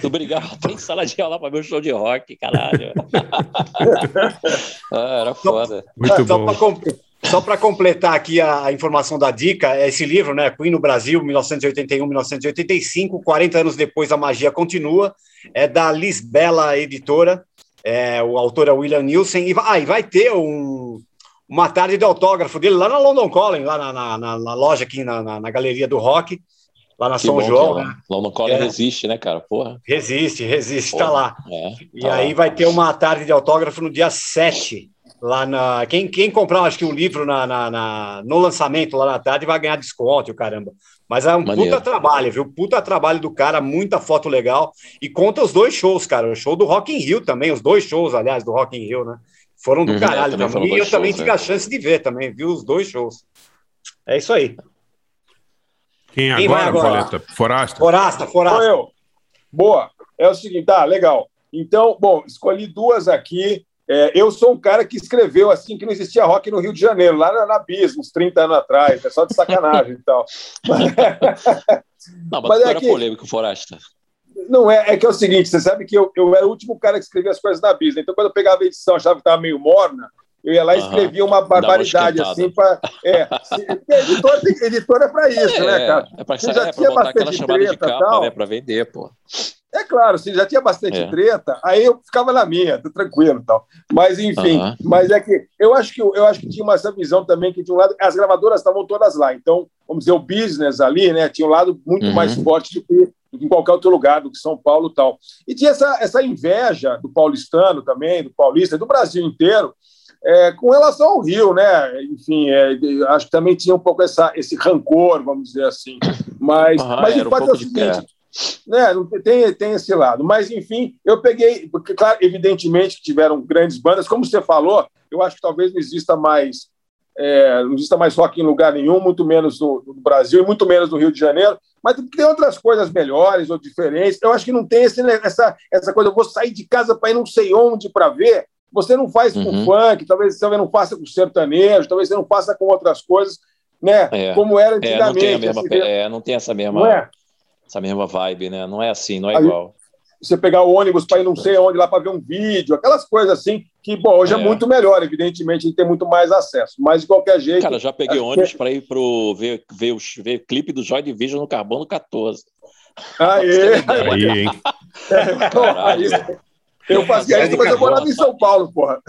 Tu brigava [laughs] até em sala de aula pra ver um show de rock, caralho. [laughs] ah, era foda. Muito só, bom. Só para completar aqui a, a, informação da dica, esse livro, né, Queen no Brasil, 1981-1985, 40 anos depois a magia continua, é da Lisbela Editora, é, o autor é William Nielsen, e vai, ah, e vai ter um, uma tarde de autógrafo dele lá na London Calling, lá na, na, na, loja aqui na, na, Galeria do Rock, lá na que São João. É, né? London Calling é. resiste, né, cara? Porra. Resiste, resiste, tá Porra. tá lá. É, e tá aí lá. vai ter uma tarde de autógrafo no dia 7, lá na. Quem, quem comprar, acho que o um livro na, no lançamento lá na tarde vai ganhar desconto, o caramba. Mas é um Maneiro. puta trabalho, viu? Puta trabalho do cara, muita foto legal. E conta os dois shows, cara. O show do Rock in Rio também, os dois shows, aliás, do Rock in Rio, né? Foram do uhum, caralho também. também. E eu shows, também tive é. a chance de ver também, viu? Os dois shows. É isso aí. Quem, Quem agora, agora? Boleta? Forasta? Forasta, Forasta. Sou eu. Boa. É o seguinte, tá, legal. Então, bom, escolhi duas aqui. É, eu sou um cara que escreveu assim que não existia rock no Rio de Janeiro, lá na, na Bis, uns 30 anos atrás, é só de sacanagem e tal. Não, mas, mas é era que, polêmico, Forasta. Não, é, é que é o seguinte, você sabe que eu, eu era o último cara que escrevia as coisas na Bis, né? então quando eu pegava a edição, achava que estava meio morna, eu ia lá e escrevia uma barbaridade uma assim para. É, editor, editor é para isso, [laughs] é, né, cara? É para é, botar aquela chamada de capa, né? Para vender, pô. É claro, se já tinha bastante é. treta, aí eu ficava na minha, tô tranquilo e tal. Mas enfim, uhum. mas é que eu acho que eu acho que tinha uma essa visão também que de um lado as gravadoras estavam todas lá, então vamos dizer o business ali, né, tinha um lado muito uhum. mais forte do que, do que, em qualquer outro lugar, do que São Paulo e tal. E tinha essa essa inveja do paulistano também, do paulista, do Brasil inteiro. É, com relação ao Rio, né? Enfim, é, acho que também tinha um pouco essa, esse rancor, vamos dizer assim. Mas, uhum, mas um fato é o seguinte: né, tem, tem esse lado. Mas, enfim, eu peguei, porque, claro, evidentemente que tiveram grandes bandas, como você falou, eu acho que talvez não exista mais. É, não exista mais rock em lugar nenhum, muito menos no, no, Brasil e muito menos no Rio de Janeiro. Mas tem outras coisas melhores ou diferentes. Eu acho que não tem esse, essa, essa coisa, eu vou sair de casa para ir não sei onde para ver. Você não faz com uhum. funk, talvez você não faça com sertanejo, talvez você não faça com outras coisas, né? É. Como era antigamente. É, não, tem mesma, assim, é, não tem essa mesma, não é? Essa mesma vibe, né? Não é assim, não é Aí, igual você pegar o ônibus para ir não sei onde lá para ver um vídeo, aquelas coisas assim, que, bom, hoje é, é muito melhor, evidentemente, a gente tem muito mais acesso. Mas, de qualquer jeito. Cara, já peguei ônibus que... para ir pro, ver, ver, o, ver clipe do Joy Division no Carbono 14. Aê! Aí, hein? [laughs] É, eu fazia isso, mas eu morava em São Paulo, porra.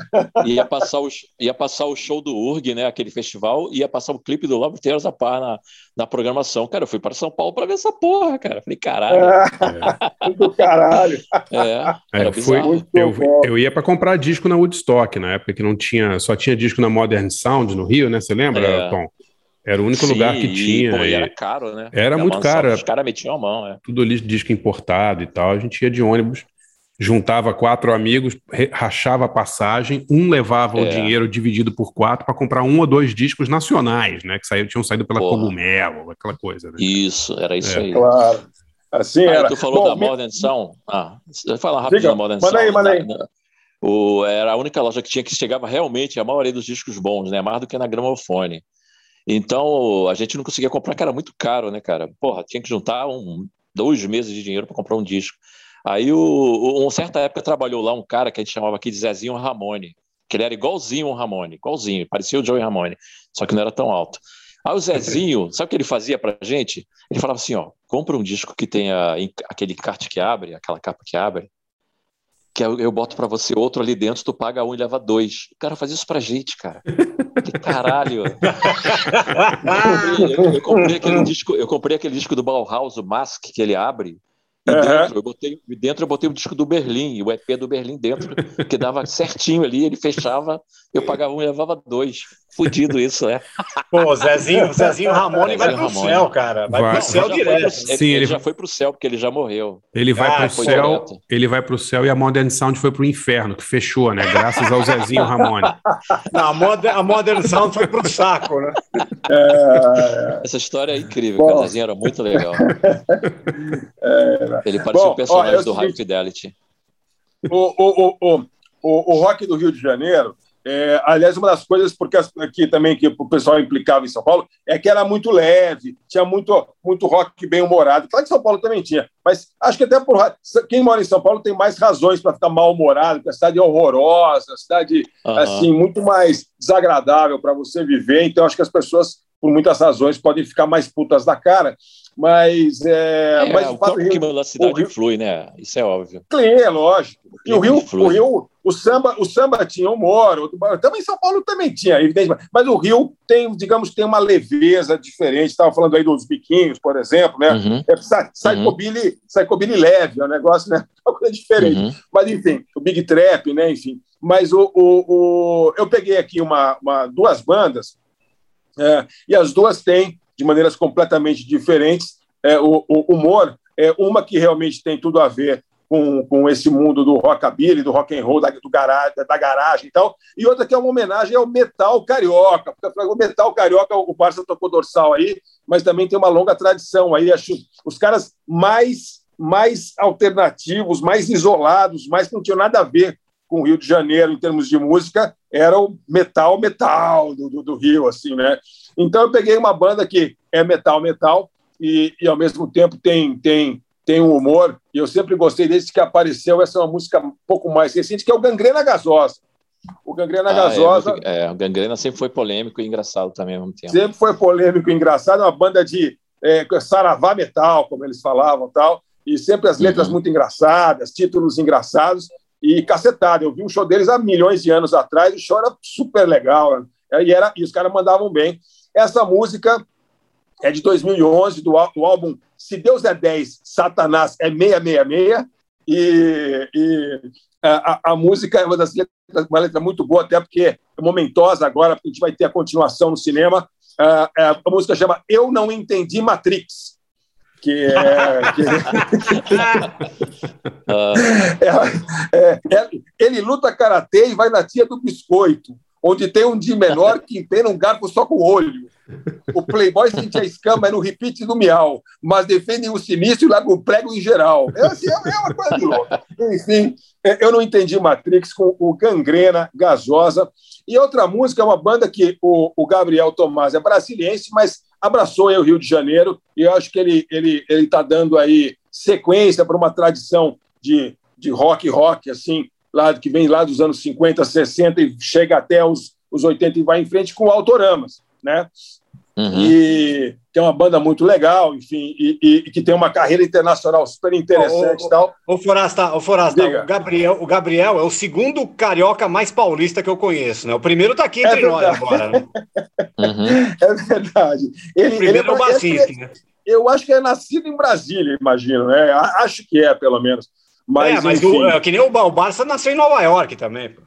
Ia passar, o, ia passar o show do URG, né? Aquele festival, ia passar o clipe do Love Tears Apart na, na programação. Cara, eu fui para São Paulo para ver essa porra, cara. Falei, caralho. É, [laughs] do caralho. É, é foi, eu, eu ia para comprar disco na Woodstock, na época que não tinha, só tinha disco na Modern Sound no Rio, né? Você lembra, é. Tom? Era o único Sim, lugar que tinha. Pô, e era caro, né? Era muito caro. Os caras metiam a mão, é. Tudo ali disco importado e tal. A gente ia de ônibus juntava quatro amigos, rachava a passagem, um levava é. o dinheiro dividido por quatro para comprar um ou dois discos nacionais, né? Que saíram, tinham saído pela Porra. Cogumelo, aquela coisa. Né? Isso, era isso é. aí. Claro. Assim ah, era. Tu falou Bom, da me... Modern Sound. Ah, falar rápido Diga, da Modern Sound. Aí, manda aí. O, era a única loja que tinha que chegava realmente a maioria dos discos bons, né? Mais do que na gramofone. Então a gente não conseguia comprar, que era muito caro, né, cara? Porra, tinha que juntar um, dois meses de dinheiro para comprar um disco. Aí, o, o, uma certa época, trabalhou lá um cara que a gente chamava aqui de Zezinho Ramone, que ele era igualzinho o Ramone, igualzinho, parecia o Joey Ramone, só que não era tão alto. Aí o Zezinho, [laughs] sabe o que ele fazia pra gente? Ele falava assim, ó, compra um disco que tenha aquele carte que abre, aquela capa que abre, que eu, eu boto para você outro ali dentro, tu paga um e leva dois. O cara fazia isso pra gente, cara. Que caralho. [laughs] Eu comprei, eu, eu comprei, aquele disco, eu comprei aquele disco do Bauhaus, o Mask, que ele abre, e uhum. dentro, eu botei, dentro eu botei o disco do Berlim, o EP do Berlim dentro, que dava certinho ali, ele fechava, eu pagava um e levava dois. Fudido isso, é. Pô, Zezinho, Zezinho Ramone vai pro Ramone. céu, cara. Vai, vai pro céu direto. Pro, Sim, ele, ele, já foi pro céu, porque ele já morreu. Ele vai ah, pro céu, direto. ele vai pro céu e a Modern Sound foi pro inferno, que fechou, né? Graças ao Zezinho Ramone. Não, a Modern, a Modern Sound foi pro saco, né? É... Essa história é incrível, Bom... o Zezinho era muito legal. É... Ele parecia Bom, um personagem ó, do High Fidelity. O, o, o, o, o rock do Rio de Janeiro é, aliás, uma das coisas porque aqui também que o pessoal implicava em São Paulo é que era muito leve, tinha muito, muito rock bem humorado. Claro que São Paulo também tinha, mas acho que até por quem mora em São Paulo tem mais razões para ficar mal humorado, porque a cidade é horrorosa, a cidade uhum. assim muito mais desagradável para você viver. Então acho que as pessoas, por muitas razões, podem ficar mais putas da cara. Mas, é, é mas o, o Rio, da cidade Rio, influi, né? Isso é óbvio. É, lógico. E o Rio, o Rio, o samba, o samba tinha humor, também São Paulo também tinha, evidentemente, mas o Rio tem, digamos, tem uma leveza diferente. Estava falando aí dos biquinhos, por exemplo, né? Uhum. É psychobilly, uhum. leve, é um negócio, né? [laughs] Uma coisa diferente. Uhum. Mas enfim, o Big Trap, né? Enfim, mas o, o, o eu peguei aqui uma, uma duas bandas é, e as duas têm de maneiras completamente diferentes. É, o, o, humor é uma que realmente tem tudo a ver com, com esse mundo do rockabilly, do rock and roll, da, do garagem, da garagem e tal, e outra que é uma homenagem ao metal carioca, porque o metal carioca, o Barça tocou dorsal aí, mas também tem uma longa tradição aí, acho os caras mais mais alternativos, mais isolados, mais que não tinham nada a ver com o Rio de Janeiro em termos de música, era o metal metal do, do, do Rio, assim, né? Então eu peguei uma banda que é metal, metal, e, e ao mesmo tempo tem, tem, tem um humor, e eu sempre gostei desde que apareceu, essa é uma música um pouco mais recente, que é o Gangrena Gasosa. O Gangrena ah, é Gasosa... É, é, o Gangrena sempre foi polêmico e engraçado também ao mesmo tempo. Sempre foi polêmico e engraçado, é uma banda de é, saravá metal, como eles falavam tal, e sempre as letras uhum. muito engraçadas, títulos engraçados, e cacetada. Eu vi um show deles há milhões de anos atrás, e o show era super legal, né? e, era, e os caras mandavam bem. Essa música é de 2011, do, do álbum Se Deus é 10, Satanás é 666. E, e a, a, música é uma das letras, uma letra muito boa, até porque é momentosa agora, porque a gente vai ter a continuação no cinema. A, a música chama Eu Não Entendi Matrix. Que é. Que... [laughs] [laughs] é, é, é ele luta karatê e vai na tia do biscoito onde tem um de menor que tem um garfo só com o olho. O Playboy sente a escama no repeat do miau, mas defendem o sinistro e larga o prego em geral. É, assim, é uma coisa de louco. Enfim, é, eu não entendi Matrix com o Gangrena, Gasosa. E outra música é uma banda que o, o Gabriel Tomás é brasiliense, mas abraçou aí o Rio de Janeiro e eu acho que ele está ele, ele tá dando aí sequência para uma tradição de, de rock rock, assim, lá, que vem lá dos anos 50, 60 e chega até os, os 80 e vai em frente com Autoramas, né? Uhum. E é uma banda muito legal, enfim, e, e, e, que tem uma carreira internacional super interessante e tal. Ô, Forasta, ô Forasta o, Gabriel, o Gabriel é o segundo carioca mais paulista que eu conheço, né? O primeiro está aqui entre é nós agora, né? uhum. [laughs] É verdade. Ele, o primeiro ele é, é o Bacinski, né? Eu acho que é nascido em Brasília, imagino, né? Acho que é, pelo menos. Mas, é, mas o, é, que nem o, o Barça nasceu em Nova York também. Pô.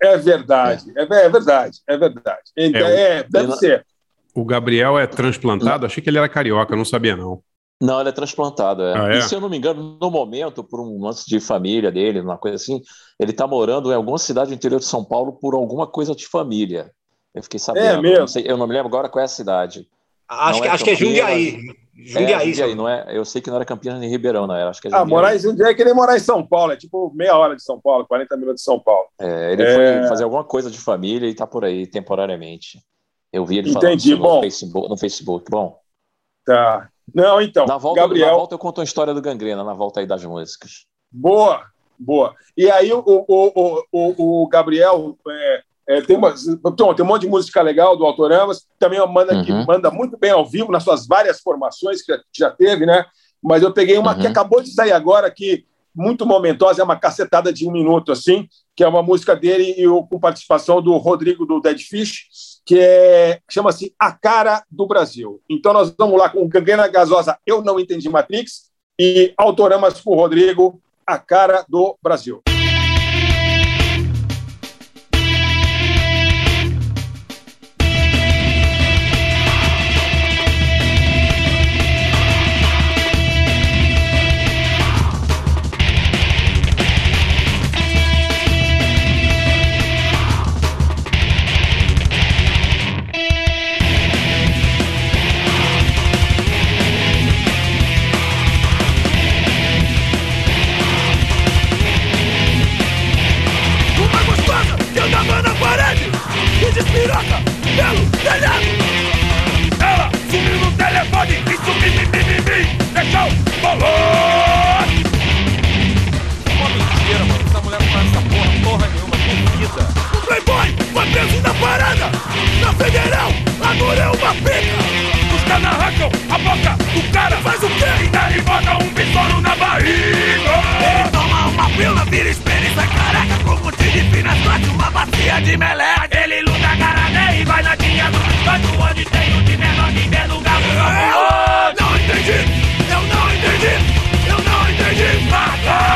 É verdade, é. é, verdade, é verdade. Então, é, deve ser. O Gabriel é transplantado? Achei que ele era carioca, não sabia não. Não, ele é transplantado, é. Ah, é? E se eu não me engano, no momento, por um lance de família dele, uma coisa assim, ele está morando em alguma cidade do interior de São Paulo por alguma coisa de família. Eu fiquei sabendo. É mesmo? Não sei, eu não me lembro agora qual é a cidade. Acho, que, é, acho que é Jundiaí. Jundiaí, é, Jundiaí não é? Eu sei que não era Campinas nem Ribeirão, não era. Acho que é ah, morar em Jundiaí é que nem morar em São Paulo, é tipo meia hora de São Paulo, 40 minutos de São Paulo. É, ele é... foi fazer alguma coisa de família e está por aí temporariamente. Eu vi ele Entendi, falando bom. no Facebook, no Facebook. Bom. Tá. Não, então. Na volta, Gabriel... na volta eu conto a história do Gangrena, na volta aí das músicas. Boa, boa. E aí o, o, o, o Gabriel é, é, tem, uma, tem um monte de música legal do Autoramas, também uma banda uhum. que manda muito bem ao vivo, nas suas várias formações que já teve, né? Mas eu peguei uma uhum. que acabou de sair agora, que muito momentosa, é uma cacetada de um minuto, assim, que é uma música dele e com participação do Rodrigo do Dead Fish que é, chama-se A Cara do Brasil. Então nós vamos lá com Gangrena Gasosa, Eu Não Entendi Matrix, e Autoramas com o Rodrigo, A Cara do Brasil. a boca do cara. Faz o quê? E daí bota um pistolo na barriga. Ele toma uma pílula, vira espelho e sai careca. Com de finas, bate uma bacia de meleca. Ele luta garané e vai na tinha do canto onde tem o de menor que vê no galo. Não entendi, eu não entendi, eu não entendi. Matar!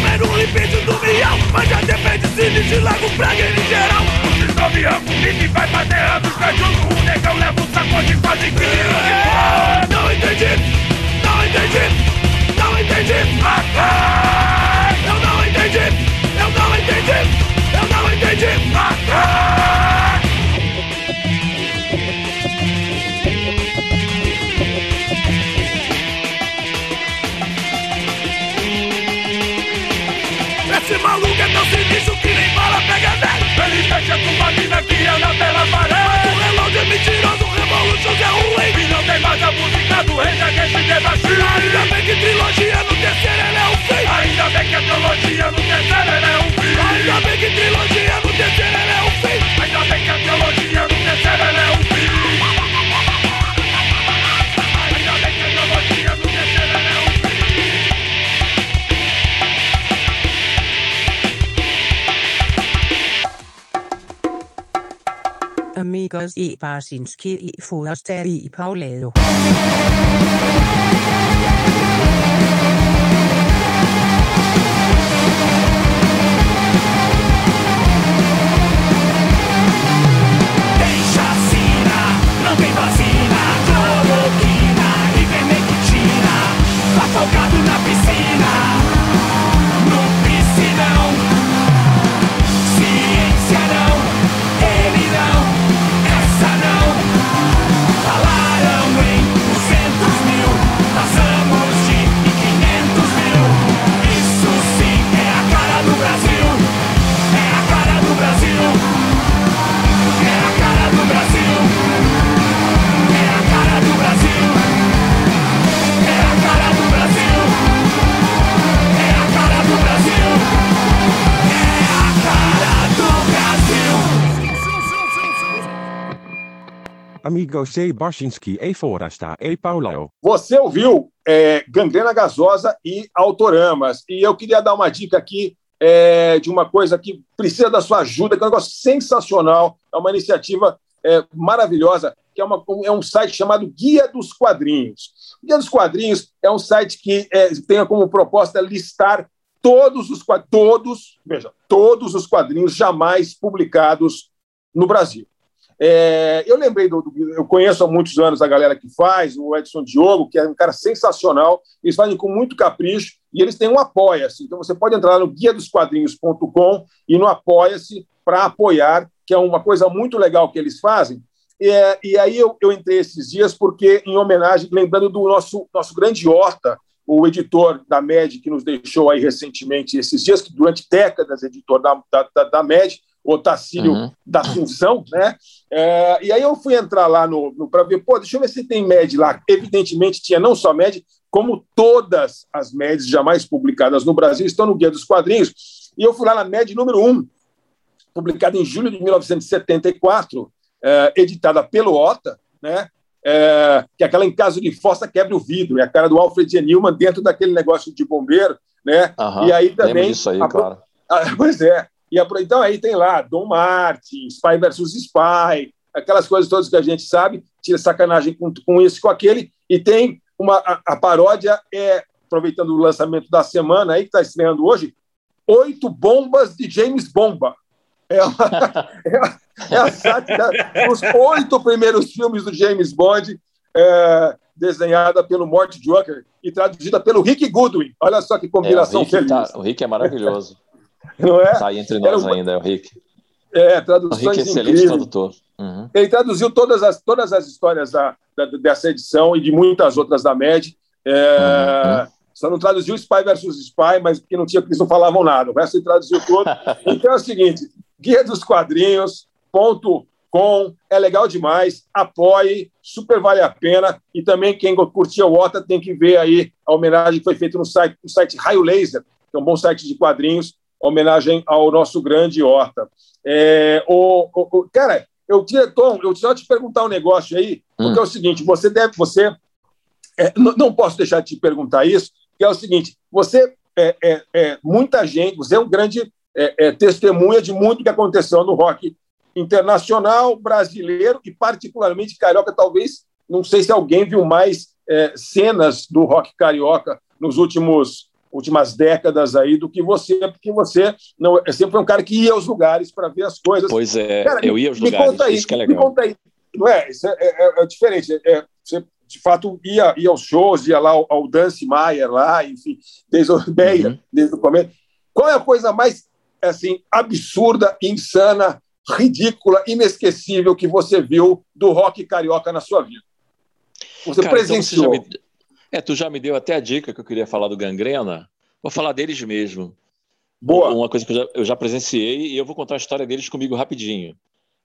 Como é do vial Mas já depende se de lago, praga em geral O desovião e vai pra terra dos cachorros O negão leva o saco de quase que é, Não entendi, não entendi, não entendi Matar! Eu não entendi, eu não entendi, eu não entendi Matar! inveja com uma mina que anda pela parede. Mas o relógio é mentiroso, o revolution é ruim. E não tem mais a música do rei Amigos i Barsinski i Forster i Paulado. Amigos e Barsinski e Forasta e Paulo. Você ouviu é, Gangrena Gasosa e Autoramas. E eu queria dar uma dica aqui é, de uma coisa que precisa da sua ajuda, que é um negócio sensacional, é uma iniciativa é, maravilhosa, que é, uma, é um site chamado Guia dos Quadrinhos. O Guia dos Quadrinhos é um site que é, tem como proposta listar todos os todos, veja, todos os quadrinhos jamais publicados no Brasil. É, eu lembrei do, do- Eu conheço há muitos anos a galera que faz, o Edson Diogo, que é um cara sensacional. Eles fazem com muito capricho e eles têm um Apoia-se. Então você pode entrar no guia dos quadrinhos.com e no Apoia-se para apoiar, que é uma coisa muito legal que eles fazem. E, é, e aí eu, eu entrei esses dias porque, em homenagem, lembrando do nosso, nosso grande Horta, o editor da MED, que nos deixou aí recentemente esses dias, que durante décadas é editor da, da, da, da MED, o Tacílio Uhum. da Função, né? É, e aí eu fui entrar lá no, no para ver, pô, deixa eu ver se tem MED lá. Evidentemente tinha não só MED, como todas as MEDs jamais publicadas no Brasil estão no Guia dos Quadrinhos. E eu fui lá na MED número 1, publicada em julho de 1974, é, editada pelo OTA, né? É, que é aquela em caso de fossa quebra o vidro, é a cara do Alfred G. Newman dentro daquele negócio de bombeiro, né? Aham, e aí também. disso aí, a- claro. ah, [laughs] pois é. E então aí tem lá Dom Martin, Spy versus Spy, aquelas coisas todas que a gente sabe, tira sacanagem com, com isso e com aquele, e tem uma a, a paródia é aproveitando o lançamento da semana aí que está estreando hoje, oito bombas de James Bomba. É, uma, [laughs] é, é a sátira dos oito primeiros filmes do James Bond, é, desenhada pelo Mort Drucker e traduzida pelo Rick Goodwin. Olha só que É, o, combinação Rick feliz. tá- o Rick é maravilhoso. [laughs] Não é? Aí entre nós ainda, é o Rick. É, O Rick traduções é excelente incríveis. tradutor. Uhum. Ele traduziu todas as, todas as histórias da, da- dessa edição e de muitas outras da MED. É, Só não traduziu Spy versus Spy, mas porque não tinha, eles não falavam nada. O resto ele traduziu todo. [laughs] então é o seguinte: guia dos quadrinhos.com é legal demais. Apoie, super vale a pena. E também quem curtia o Ota tem que ver aí a homenagem que foi feita no site, no site Raio Laser, que é um bom site de quadrinhos, homenagem ao nosso grande Horta. É, o, o- cara, eu tinha, Tom, eu só te perguntar um negócio aí, porque é o seguinte: você deve, você é, não, não posso deixar de te perguntar isso, que é o seguinte: você é, é, é, muita gente, você é um grande é, é, testemunha de muito que aconteceu no rock internacional, brasileiro e particularmente carioca. Talvez, não sei se alguém viu mais cenas do rock carioca nos últimos últimas décadas aí do que você, porque você não é sempre foi um cara que ia aos lugares para ver as coisas. Pois é, Cara, eu me- ia aos me lugares, conta aí, isso que é Me legal. conta aí. Não é? Isso é, é- é diferente. É, você, de fato, ia, ia aos shows, ia lá ao, ao Dance Maier, lá, enfim, desde o Meia, Uhum. desde o começo. Qual é a coisa mais assim, absurda, insana, ridícula, inesquecível que você viu do rock carioca na sua vida? Você Cara, então você presenciou. já me... É, tu já me deu até a dica que eu queria falar do Gangrena. Vou falar deles mesmo. Boa. Uma coisa que eu já, eu já presenciei e eu vou contar a história deles comigo rapidinho.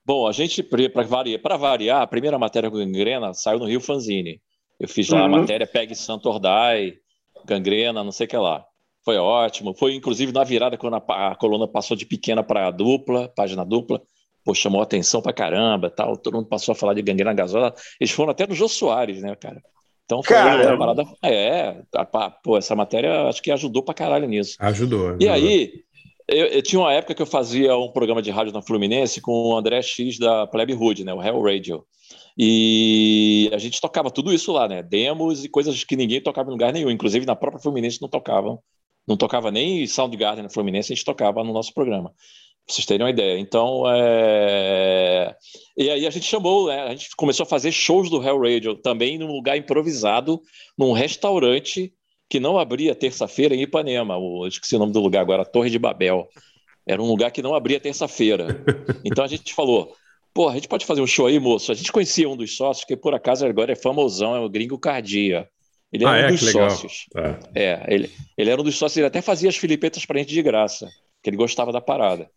Bom, a gente, para variar, pra variar, a primeira matéria com Gangrena saiu no Rio Fanzine. Eu fiz lá a Uhum. matéria Pegue Santo Ordai, Gangrena, não sei o que lá. Foi ótimo. Foi, inclusive, na virada, quando a, a coluna passou de pequena para dupla, página dupla. Pô, chamou atenção pra caramba tal. Todo mundo passou a falar de Gangrena Gasosa. Eles foram até no Jô Soares, né, cara? Então foi Caramba. uma parada. É, a- a- pô, essa matéria acho que ajudou pra caralho nisso. Ajudou. E ajudou. aí, Eu, eu, tinha uma época que eu fazia um programa de rádio na Fluminense com o André X da Plebe Hood, né, o Hell Radio. E a gente tocava tudo isso lá, né? Demos e coisas que ninguém tocava em lugar nenhum. Inclusive na própria Fluminense não tocavam. Não tocava nem Soundgarden na Fluminense, a gente tocava no nosso programa. Pra vocês terem uma ideia. Então, é... E aí a gente chamou, né? A gente começou a fazer shows do Hell Radio também num lugar improvisado, num restaurante que não abria terça-feira em Ipanema. O, esqueci o nome do lugar agora, Torre de Babel. Era um lugar que não abria terça-feira. Então a gente falou: pô, a gente pode fazer um show aí, moço? A gente conhecia um dos sócios, que por acaso agora é famosão, é o Gringo Cardia. Ele era Ah, é? um dos sócios. Tá. É, ele, ele era um dos sócios, ele até fazia as filipetas pra gente de graça, que ele gostava da parada.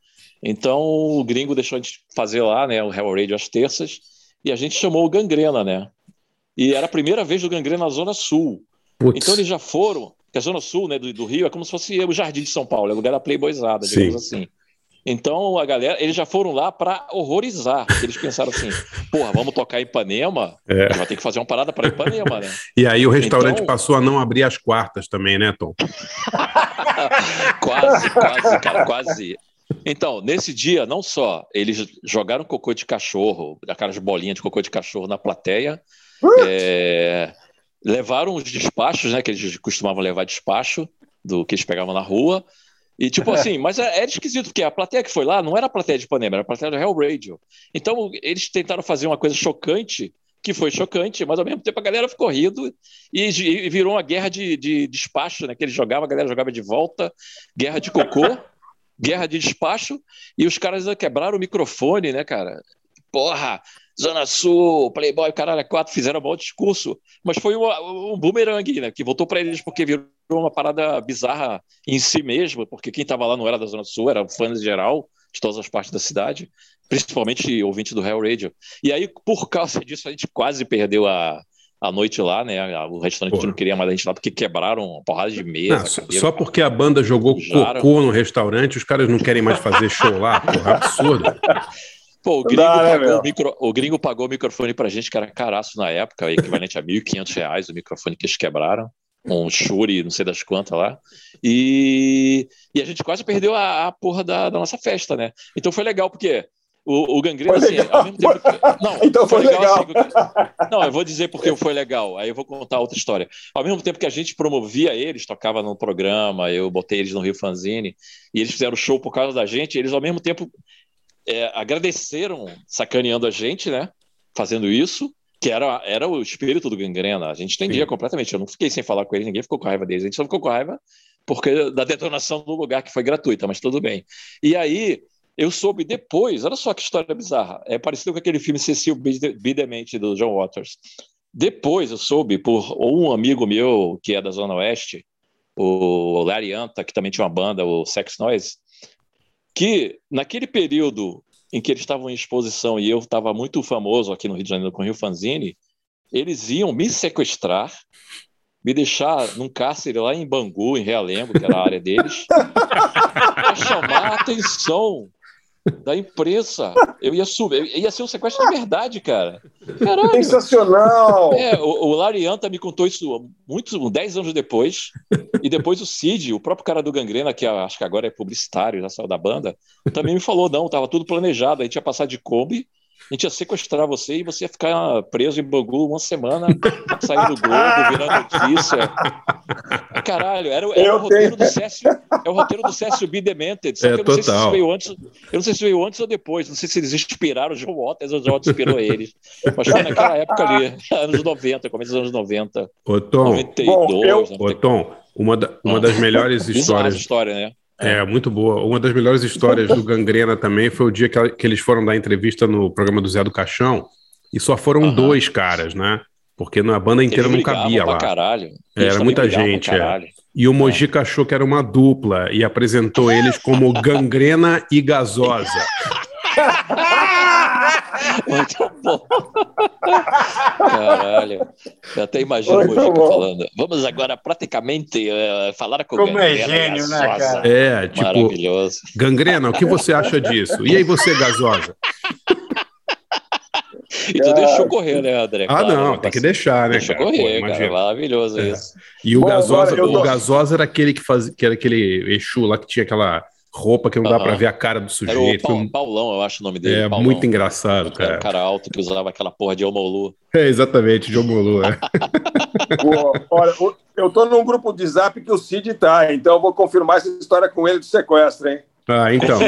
Então o gringo deixou a gente fazer lá, né, o Hell Radio às terças, e a gente chamou o Gangrena, né? E era a primeira vez do Gangrena na Zona Sul. Putz. Então eles já foram, que a Zona Sul, né, do, do Rio é como se fosse o Jardim de São Paulo, é o lugar da Playboyzada, digamos Sim. assim. Então a galera, eles já foram lá pra horrorizar. Eles pensaram assim: [laughs] porra, vamos tocar em Ipanema? É. Vai ter que fazer uma parada pra Ipanema, né? E aí o restaurante Então- passou a não abrir as quartas também, né, Tom? [laughs] quase, quase, cara, quase. Então, nesse dia, não só eles jogaram cocô de cachorro, aquelas bolinhas de cocô de cachorro na plateia, é, levaram os despachos, né, que eles costumavam levar despacho do que eles pegavam na rua. E tipo [laughs] assim, mas é- era esquisito, porque a plateia que foi lá não era a plateia de Ipanema, era a plateia do Hell Radio. Então eles tentaram fazer uma coisa chocante, que foi chocante, mas ao mesmo tempo a galera ficou rindo e, e virou uma guerra de, de despacho, né? Que eles jogavam, a galera jogava de volta, guerra de cocô, guerra de despacho, e os caras quebraram o microfone, né, cara? Porra, Zona Sul, Playboy, caralho, quatro, fizeram um bom discurso, mas foi um, um boomerang, né? Que voltou para eles porque virou uma parada bizarra em si mesmo, porque quem estava lá não era da Zona Sul, era em geral, de todas as partes da cidade, principalmente ouvinte do Hell Radio. E aí, por causa disso, a gente quase perdeu a, a noite lá, né? O restaurante não queria mais a gente lá porque quebraram uma porrada de mesa. Não, só, cadeira. só porque a banda jogou Sujaram. cocô no restaurante, os caras não querem mais fazer show lá, porra, absurdo. [laughs] Pô, o gringo, Dá, né, pagou o micro- o gringo pagou o microfone pra gente, que era caraço na época, equivalente a 1.500 reais o microfone que eles quebraram. Um Shure, não sei das quantas lá. E, e a gente quase perdeu a, a porra da, da nossa festa, né? Então foi legal, porque o, o Gangrena, Foi assim, legal. ao mesmo tempo que- Não, [laughs] Então foi legal. assim, porque- não, eu vou dizer porque foi legal, aí eu vou contar outra história. Ao mesmo tempo que a gente promovia eles, tocava no programa, eu botei eles no Rio Fanzine, e eles fizeram show por causa da gente, eles ao mesmo tempo é, agradeceram sacaneando a gente, né? Fazendo isso, que era, era o espírito do Gangrena. A gente entendia Sim. completamente. Eu não fiquei sem falar com eles, ninguém ficou com raiva deles. A gente só ficou com raiva porque da detonação do lugar que foi gratuita, mas tudo bem. E aí eu soube depois, olha só que história bizarra. É parecido com aquele filme Cecil B. Demente do John Waters. Depois eu soube por um amigo meu que é da Zona Oeste, o Larry Anta, que também tinha uma banda, o Sex Noise, que naquele período em que eles estavam em exposição e eu estava muito famoso aqui no Rio de Janeiro com o Rio Fanzine, eles iam me sequestrar, me deixar num cárcere lá em Bangu, em Realengo, que era a área deles, [laughs] para chamar a atenção da imprensa. Eu ia subir, ia ser um sequestro de verdade, cara. Caralho. Sensacional! É, o, o Larry Anta me contou isso muitos, 10 anos depois, e depois o Cid, o próprio cara do Gangrena, que acho que agora é publicitário, já saiu da banda, também me falou, não, tava tudo planejado, a gente ia passar de Kombi, a gente ia sequestrar você e você ia ficar preso em Bangu uma semana, sair do Globo, virar notícia. Caralho, era, era o roteiro tenho- do Cécio, é o roteiro do Cécio B. Demented, só É, que eu não sei se total. isso veio antes, eu não sei se veio antes ou depois, não sei se eles inspiraram o João Waters ou o João Waters inspirou eles, mas foi naquela época ali, anos 90, começo dos anos 90, Ô, Tom, 92, Bom, eu- ô, 94. Tom uma, da- uma das melhores histórias história, né? É, muito boa. Uma das melhores histórias do Gangrena também foi o dia que, que eles foram dar entrevista no programa do Zé do Caixão e só foram Aham. dois caras, né? Porque na banda inteira Eles não cabia pra lá. caralho. É, era muita gente, é. E o Mojica achou que era uma dupla e apresentou eles como Gangrena e Gasosa. [laughs] Muito bom. Caralho. Eu até imagino o Muito Mojica bom. falando. Vamos agora praticamente eh, falar com o Como é Gangrena gênio, né, Gasosa." cara? É, tipo, Maravilhoso. Gangrena, o que você acha disso? E aí você, Gasosa? E tu deixou correr, né, André? Ah, Claro, não, tem que deixar, né, Deixou cara? Pô, correr, cara. Maravilhoso É. isso. E o Bom, Gasosa, o tô- Gasosa era aquele que fazia, que era aquele Exu lá que tinha aquela roupa que não dá Aham. para ver a cara do Era o sujeito. Pau- Foi um- Paulão, eu acho o nome dele. É Paulão. muito engraçado, Era um cara. cara alto que usava aquela porra de Omolu. É exatamente, John Molu, é. [laughs] Olha, o- eu tô num grupo de zap que o Cid tá, então eu vou confirmar essa história com ele do sequestro, hein? Ah, então.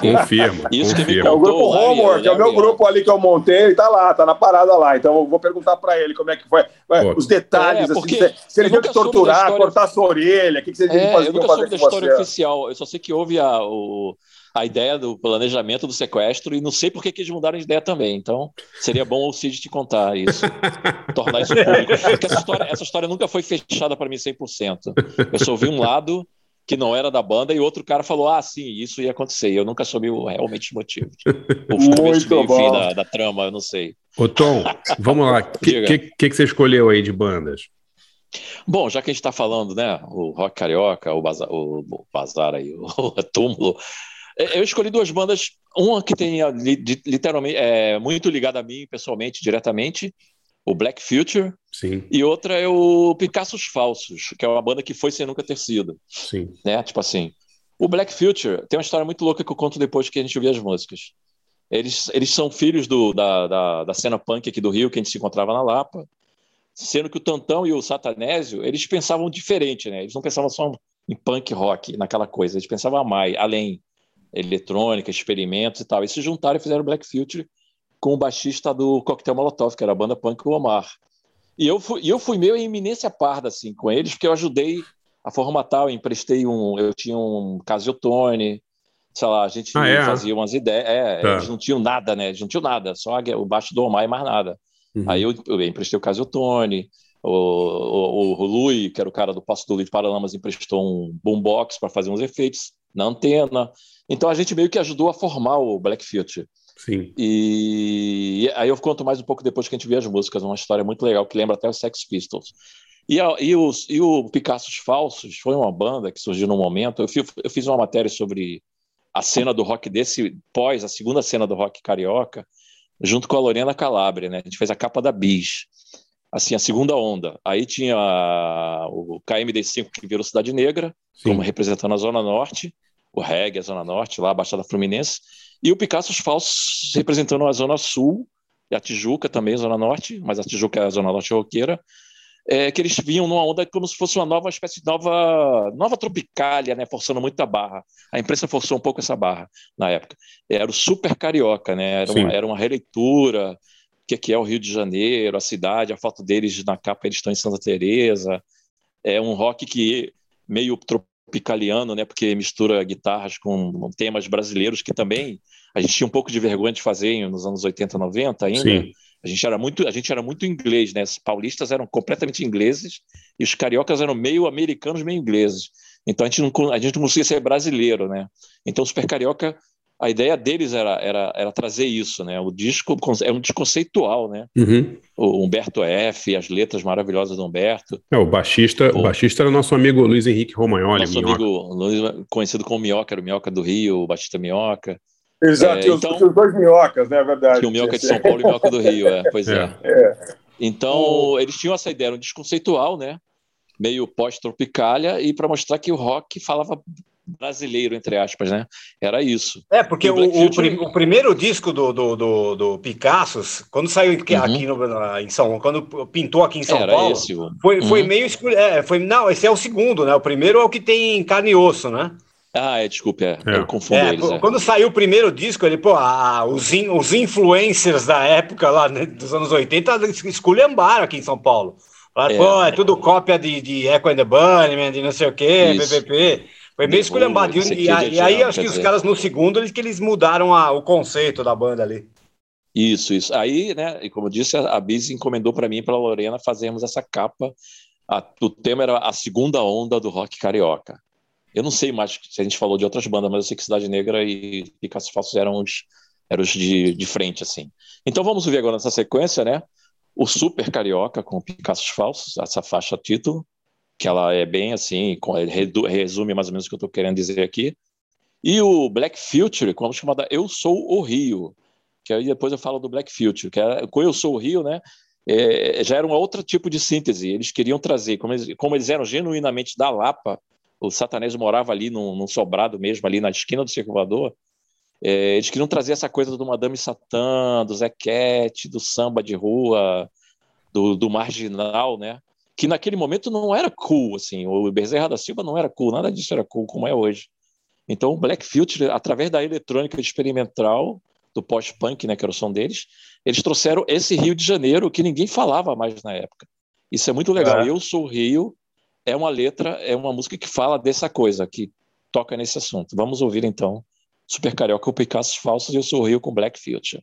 Confirma. Isso que me É o grupo Homework, é o meu grupo ali que eu montei, ele tá lá, tá na parada lá. Então eu vou perguntar pra ele como é que foi, Pô. os detalhes, É, assim, porque se, se ele soube da torturar, história- cortar sua orelha, o que, que você É, fazer, eu nunca fazer soube da história você? oficial. Eu só sei que houve a, o- a ideia do planejamento do sequestro e não sei por que que eles mudaram de ideia também. Então, seria bom o Cid te contar isso, [laughs] tornar isso público. Porque essa história, essa história nunca foi fechada para mim 100%. Eu só ouvi um lado que não era da banda e outro cara falou, ah, sim, isso ia acontecer. E eu nunca soube o- realmente os motivos. O começo, e fim da, da trama, eu não sei. Ô, Tom, vamos lá. O [laughs] que, que, que que você escolheu aí de bandas? Bom, já que a gente está falando, né, o rock carioca, o bazar, o, o bazar aí, [laughs] o, túmulo, é, eu escolhi duas bandas, uma que tem literalmente é muito ligada a mim pessoalmente, diretamente, o Black Future, Sim, e outra é o Picassos Falsos, que é uma banda que foi sem nunca ter sido, sim. né? Tipo assim, o Black Future tem uma história muito louca que eu conto depois que a gente ouvir as músicas. Eles, eles são filhos do, da, da, da cena punk aqui do Rio, que a gente se encontrava na Lapa, sendo que o Tantão e o Satanésio, eles pensavam diferente, né? Eles não pensavam só em punk rock, naquela coisa, eles pensavam mais, além eletrônica, experimentos e tal. E se juntaram e fizeram Black Future com o baixista do Coquetel Molotov, que era a banda punk, o Omar. E eu fui, eu fui meio em iminência parda assim com eles, porque eu ajudei a formatar, eu emprestei um, eu tinha um Casiotone, sei lá, a gente Ah, é? fazia umas ideias, é, Tá. eles não tinham nada, né? Eles não tinham nada, só o baixo do Omar e mais nada. Uhum. Aí eu, eu emprestei o Casiotone, o, o, o Lui, que era o cara do Passo do de Paralamas, emprestou um boombox para fazer uns efeitos na antena. Então a gente meio que ajudou a formar o Black Future. Sim. E, e aí eu conto mais um pouco depois que a gente vê as músicas, uma história muito legal que lembra até os Sex Pistols. E, a- e, os, e o Picassos Falsos foi uma banda que surgiu num momento. Eu, fi- eu fiz uma matéria sobre a cena do rock desse pós, a segunda cena do rock carioca, junto com a Lorena Calabria, né? A gente fez a capa da Bis, assim, a segunda onda. Aí tinha o KMD5 que virou Cidade Negra, Sim. como representando a Zona Norte, o reggae, a Zona Norte, lá a Baixada Fluminense, e o Picassos Falsos representando a Zona Sul, e a Tijuca também, a Zona Norte, mas a Tijuca é a Zona Norte roqueira, é, que eles vinham numa onda como se fosse uma nova espécie de nova, nova tropicália, né, forçando muito a barra. A imprensa forçou um pouco essa barra na época. Era o super carioca, né? Era, uma, era uma releitura. O que que é o Rio de Janeiro, a cidade, a foto deles na capa, eles estão em Santa Teresa. É um rock que meio tropicaliano, né? Porque mistura guitarras com temas brasileiros que também a gente tinha um pouco de vergonha de fazer nos anos 80, 90 ainda. Sim. A gente era muito, a gente era muito inglês, né? Os paulistas eram completamente ingleses e os cariocas eram meio americanos, meio ingleses. Então a gente não, a gente não conseguia ser brasileiro, né? Então o Super Carioca, a ideia deles era, era, era trazer isso, né? O disco é um disco conceitual, né? Uhum. O Humberto F, as letras maravilhosas do Humberto. É, o baixista, o Pô. baixista era o nosso amigo Luiz Henrique Romagnoli, Nosso Minhoca. amigo Luiz, conhecido como Minhoca, era o Minhoca do Rio, o Batista Minhoca. Exato, É, tinha os, então- os dois minhocas, né? É verdade. Tinha o Minhoca de São Paulo e o Minhoca do Rio, é, pois é. É. Então, eles tinham essa ideia, era um desconceitual, né? Meio pós-tropicália, e para mostrar que o rock falava brasileiro, entre aspas, né? Era isso. É, porque o, o prim- o primeiro disco do, do, do, do Picassos, quando saiu aqui, Uhum. aqui no, em São quando pintou aqui em São Era Paulo, esse o- foi, foi Uhum. meio escuro. É, foi, não, esse é o segundo, né? O primeiro é o que tem carne e osso, né? Ah, é, desculpe, é, É. eu confundo É, eles. é. Quando saiu o primeiro disco, ele, pô, a- os, in- os influencers da época lá, né, dos anos 80, es- esculhambaram aqui em São Paulo. Falaram, É. pô, é tudo cópia de, de Echo and the Bunnymen, de não sei o quê, Isso. BBP. Foi meio Who, esculhambado. E, e, aí- acho que os caras no segundo, eles, que eles mudaram a- o conceito da banda ali. Isso, isso. Aí, né, e como eu disse, a a Biz encomendou para mim e para Lorena fazermos essa capa. A- o tema era a segunda onda do rock carioca. Eu não sei mais se a gente falou de outras bandas, mas eu sei que Cidade Negra e Picasso Falsos eram os, eram os de, de frente, assim. Então vamos ver agora nessa sequência, né? O Super Carioca com Picassos Falsos, essa faixa título, que ela é bem assim, resume mais ou menos o que eu estou querendo dizer aqui. E o Black Future, como chamada Eu Sou o Rio, que aí depois eu falo do Black Future, que era, com Eu Sou o Rio, né? é, já era um outro tipo de síntese. Eles queriam trazer, como eles, como eles eram genuinamente da Lapa, o Satanés morava ali num, num sobrado mesmo, ali na esquina do circulador, é, eles queriam trazer essa coisa do Madame Satã, do Zequete, do samba de rua, do, do marginal, né? Que naquele momento não era cool, assim. O Bezerra da Silva não era cool, nada disso era cool como é hoje. Então, o Black Future, através da eletrônica experimental, do post-punk, né, que era o som deles, eles trouxeram esse Rio de Janeiro que ninguém falava mais na época. Isso é muito legal. É. Eu Sou Rio é uma letra, é uma música que fala dessa coisa, que toca nesse assunto. Vamos ouvir então Super Carioca com Picasso Falsos e Eu Sou Rio com Black Future.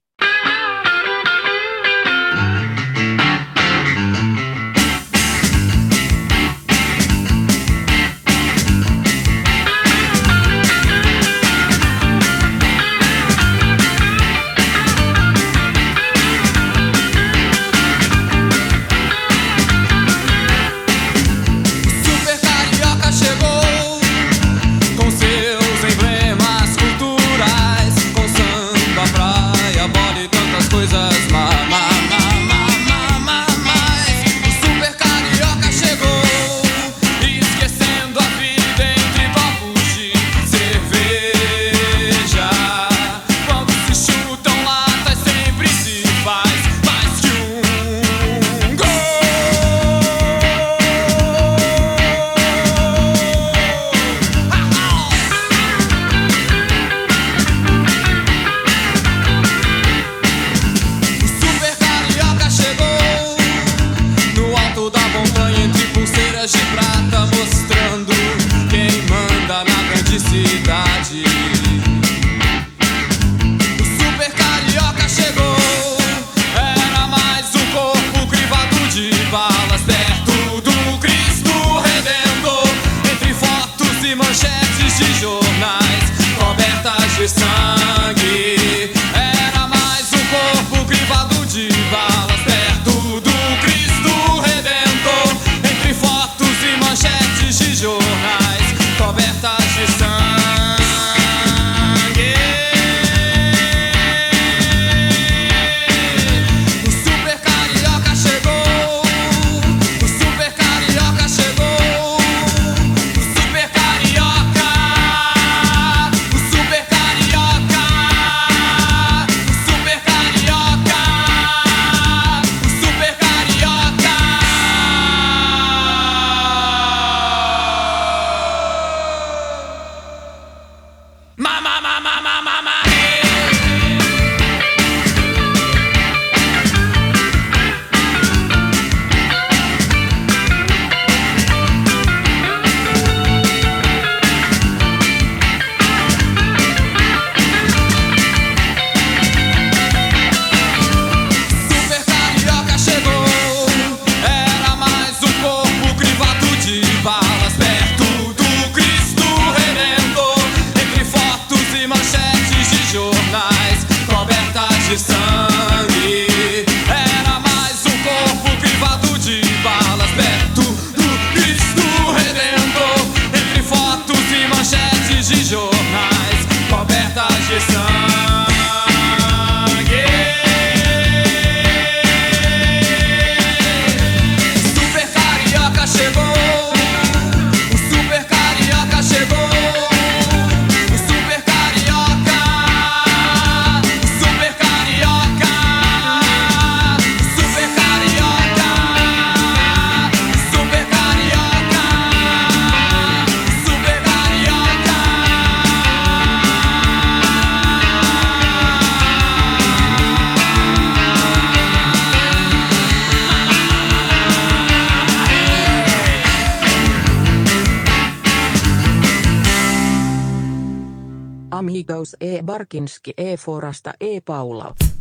Amigos E. Barkinski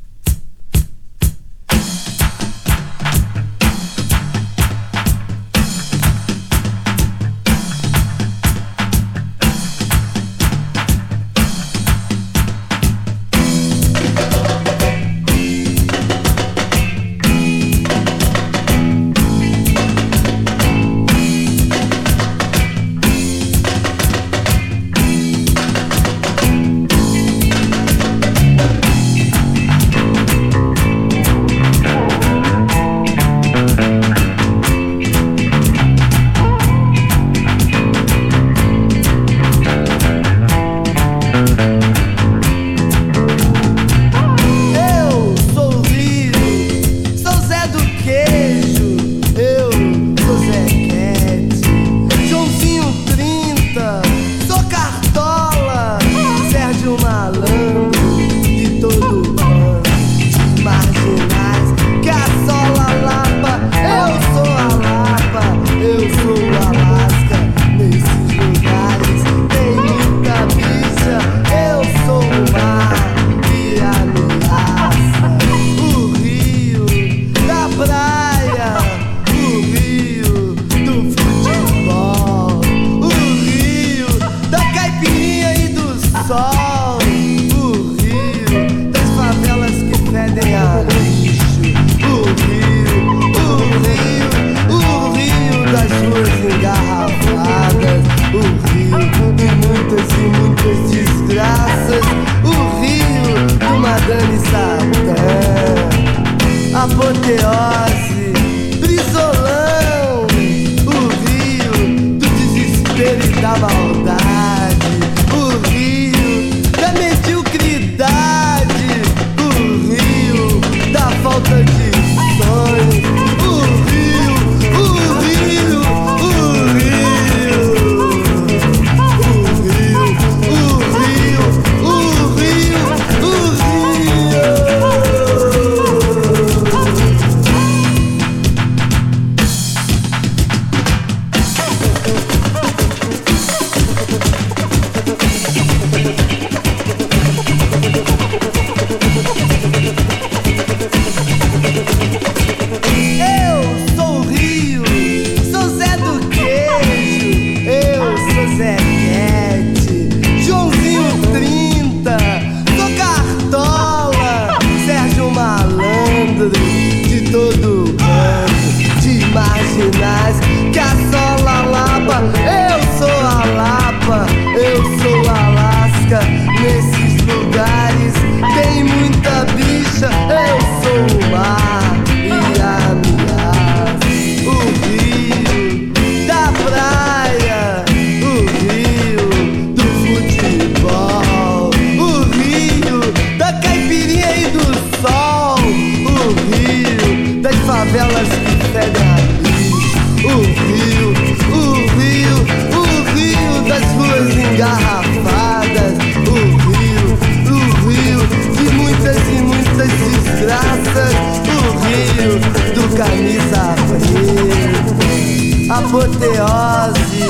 Apoteose,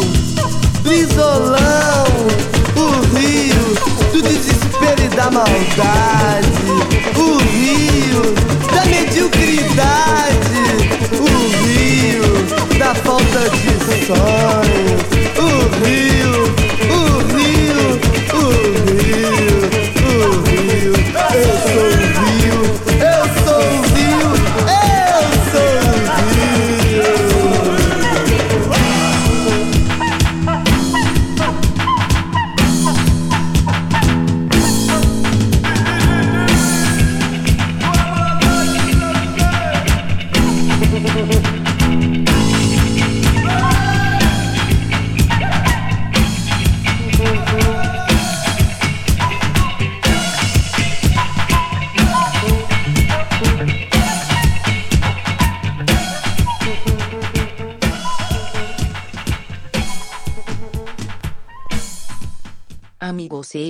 brisolão, o rio do desespero e da maldade, o rio da mediocridade, o rio da falta de sonho, o rio, o rio, o rio, o rio, eu sou o rio,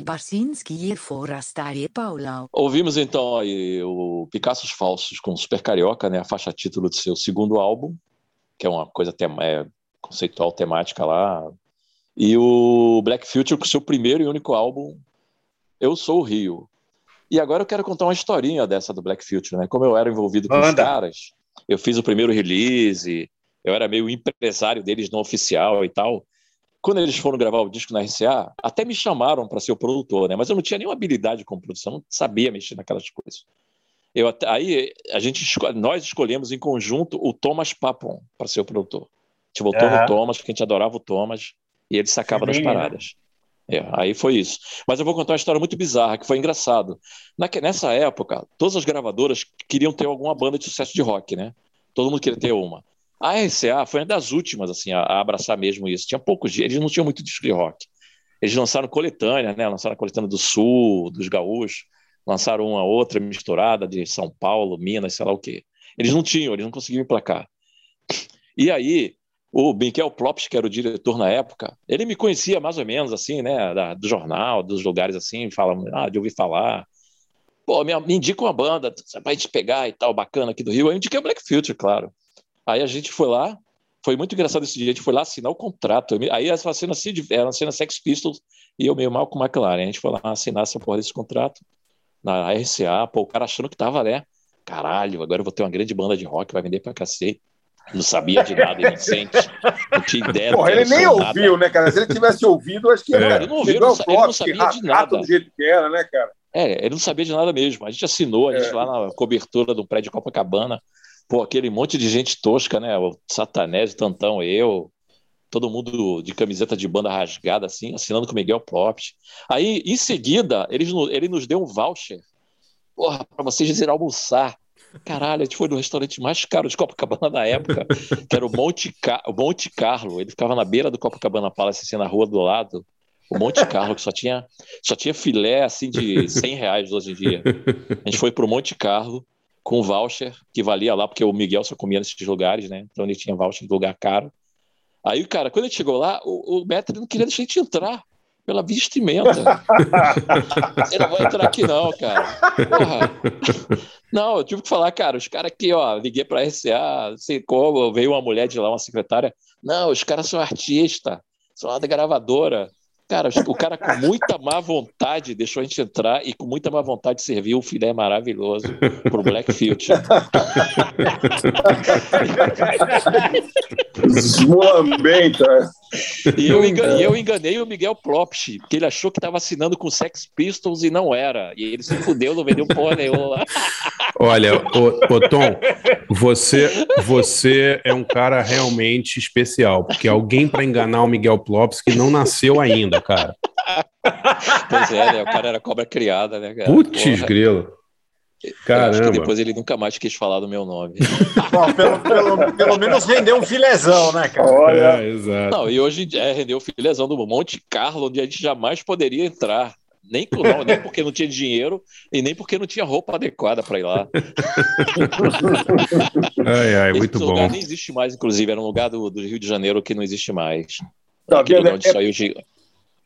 Barcinski e Forastari Paulão. Ouvimos então aí o Picassos Falsos com Super Carioca, né, a faixa título do seu segundo álbum, que é uma coisa tema, é, conceitual temática lá, e o Black Future com seu primeiro e único álbum, Eu Sou o Rio. E agora eu quero contar uma historinha dessa do Black Future, né? Como eu era envolvido com os Manda. caras, eu fiz o primeiro release, eu era meio empresário deles no oficial e tal. Quando eles foram gravar o disco na RCA, até me chamaram para ser o produtor, né? Mas eu não tinha nenhuma habilidade com produção, não sabia mexer naquelas coisas. Eu aí a gente nós escolhemos em conjunto o Thomas Papon para ser o produtor. A gente voltou Aham. no Thomas, porque a gente adorava o Thomas e ele sacava das Fininho, né? paradas. É, aí foi isso. Mas eu vou contar uma história muito bizarra, que foi engraçado. Naque- nessa época, todas as gravadoras queriam ter alguma banda de sucesso de rock, né? Todo mundo queria ter uma. A RCA foi uma das últimas assim, a, abraçar mesmo isso. Tinha poucos dias, eles não tinham muito disco de rock. Eles lançaram coletânea, né? Lançaram a coletânea do Sul, dos gaúchos, lançaram uma outra misturada de São Paulo, Minas, sei lá o quê. Eles não tinham, eles não conseguiam emplacar. E aí, o Michael Plops, que era o diretor na época, ele me conhecia mais ou menos assim, né, da- do jornal, dos lugares assim, fala, ah, de ouvir falar. Pô, me, me indica uma banda pra gente pegar e tal, bacana aqui do Rio. Eu indiquei o Black Future, claro. Aí a gente foi lá, foi muito engraçado esse dia, a gente foi lá assinar o contrato. Aí essa cena era uma cena Sex Pistols e eu meio mal com o McLaren. A gente foi lá assinar essa porra desse contrato na RCA, pô, o cara achando que tava, né? Caralho, agora eu vou ter uma grande banda de rock, vai vender pra cacete. Não sabia de nada, inocente. Não tinha ideia. Porra, ele nem nada. ouviu, né, cara? Se ele tivesse ouvido, acho que É. era. Ele não ouviu, ele não ele não sabia de nada. do jeito que era, né, cara? É, ele não sabia de nada mesmo. A gente assinou, a gente É. lá na cobertura do prédio Copacabana, pô, aquele monte de gente tosca, né? O Satanés, o Tantão, eu, todo mundo de camiseta de banda rasgada, assim, assinando com o Miguel Props. Aí, em seguida, eles, ele nos deu um voucher, porra, pra vocês irem almoçar. Caralho, a gente foi no restaurante mais caro de Copacabana na época, que era o Monte, o Monte Carlo. Ele ficava na beira do Copacabana Palace, assim, na rua do lado. O Monte Carlo, que só tinha, só tinha filé, assim, de 100 reais hoje em dia. A gente foi pro Monte Carlo com voucher, que valia lá, porque o Miguel só comia nesses lugares, né? Então ele tinha voucher de lugar caro. Aí, cara, quando ele chegou lá, o, o Metro não queria deixar a gente entrar pela vestimenta. Você [laughs] não vai entrar aqui, não, cara. Porra. Não, eu tive que falar, cara, os caras aqui, ó, liguei pra RCA, não sei como, veio uma mulher de lá, uma secretária. Não, os caras são artistas, são lá da gravadora. Cara, o cara com muita má vontade deixou a gente entrar e com muita má vontade serviu um filé maravilhoso pro Black Future. [laughs] Desmulambenta. E eu, enganei, eu enganei o Miguel Propst, porque ele achou que estava assinando com Sex Pistols e não era. E ele se fudeu, não vendeu porra nenhuma. Olha, ô, ô, Tom, você, você é um cara realmente especial, porque alguém para enganar o Miguel Plops que não nasceu ainda, cara. Pois é, né? O cara era cobra criada, né, cara? Putz, grilo. Caramba. depois ele nunca mais quis falar do meu nome. [laughs] Bom, pelo, pelo, pelo menos vendeu um filezão, né, cara? Olha, é, exato. Não, e hoje é, rendeu o filezão do Monte Carlo, onde a gente jamais poderia entrar. Nem, não, nem porque não tinha dinheiro e nem porque não tinha roupa adequada para ir lá. [laughs] ai, ai, Esse muito lugar bom. nem existe mais, inclusive. Era um lugar do, do Rio de Janeiro que não existe mais. Não, Aquele que- onde é- saiu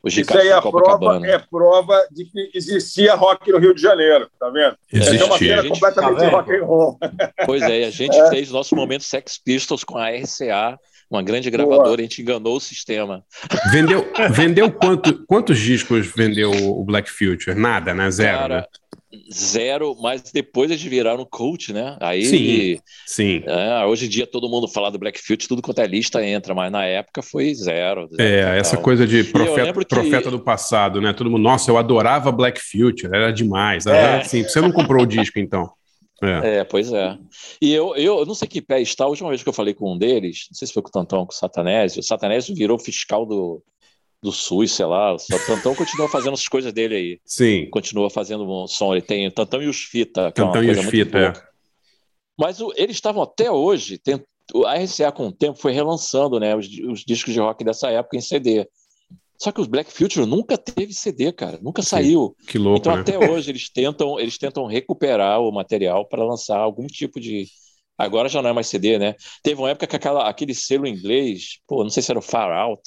o Gi- o Isso aí é prova, é prova de que existia rock no Rio de Janeiro, tá vendo? Existia. É uma feira completamente tá rock and roll. [laughs] Pois é, a gente fez nosso momento Sex Pistols com a RCA, uma grande gravadora, a gente enganou o sistema. Vendeu, vendeu quanto, quantos discos vendeu o Black Future? Nada, né? Zero, Cara, né? Zero, mas depois eles viraram coach, né? Aí, Sim. Sim. é, hoje em dia todo mundo fala do Black Future, tudo quanto é lista entra, mas na época foi zero. zero É, total. essa coisa de profeta, que- profeta do passado, né? Todo mundo, nossa, eu adorava Black Future, era demais. Era É. assim, você não comprou o disco, então. É. É, pois é. E eu, eu, eu não sei que pé está, a última vez que eu falei com um deles, não sei se foi com o Tantão, com o Satanésio, o Satanésio virou fiscal do, do SUS, sei lá, o Tantão continua fazendo as coisas dele aí. Sim. Continua fazendo um som, ele tem o Tantão e os Fita, que é uma Tantão e coisa os Fita, é. Mas o- eles estavam até hoje, tent- a RCA com o tempo foi relançando né, os, os discos de rock dessa época em CD. Só que os Black Future nunca teve CD, cara, nunca saiu. Que louco, então né? até hoje eles tentam, eles tentam recuperar o material para lançar algum tipo de Agora já não é mais CD, né? Teve uma época que aquela, aquele selo inglês, pô, não sei se era o Far Out,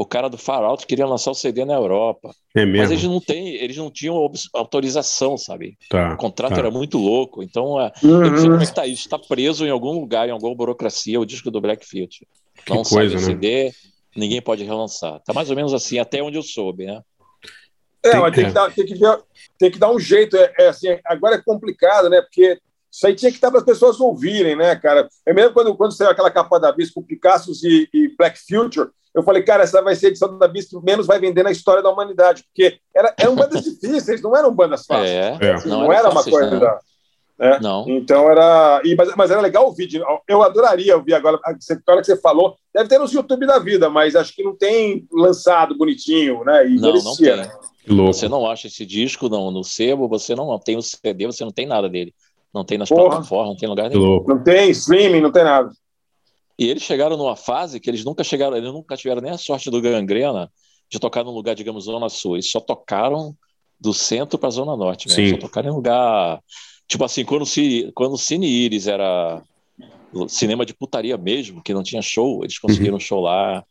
o cara do Far Out queria lançar o CD na Europa. É Mas mesmo? eles não têm, eles não tinham autorização, sabe? Tá, O contrato tá. era muito louco. Então, é, eu não sei Uhum. como é que tá isso. Está preso em algum lugar, em alguma burocracia, o disco do Black Future. Que não coisa, sai né? CD, ninguém pode relançar. Tá mais ou menos assim, até onde eu soube, né? É, Tem- mas tem que, dar, tem, que ver- tem que dar um jeito. É, é assim, agora é complicado, né? Porque isso aí tinha que estar para as pessoas ouvirem, né, cara? É mesmo quando, quando saiu aquela capa da Bispo, Picasso e, e Black Future, eu falei, cara, essa vai ser a edição da Bispo que menos vai vender na história da humanidade, porque era, eram bandas difíceis, não eram bandas fáceis. É, É. Assim, não não, era era, uma fáceis, coisa. não. da- né? Não. Então era. e- mas, mas era legal ouvir. de- Eu adoraria ouvir agora. A hora que você falou, deve ter nos YouTube da vida, mas acho que não tem lançado bonitinho, né? E Não, não merecia, tem. né? Que louco. Você não acha esse disco não, no sebo, você não tem o CD, você não tem nada dele. Não tem nas Porra. plataformas, não tem em lugar Que nenhum. louco. Não tem streaming, não tem nada. E eles chegaram numa fase que eles nunca chegaram, eles nunca tiveram nem a sorte do Gangrena de tocar num lugar, digamos, Zona Sul. Eles só tocaram do centro para Zona Norte, mesmo. Sim. Só tocaram em lugar. Tipo assim, quando, quando o Cine Iris era cinema de putaria mesmo, que não tinha show, eles conseguiram um show lá.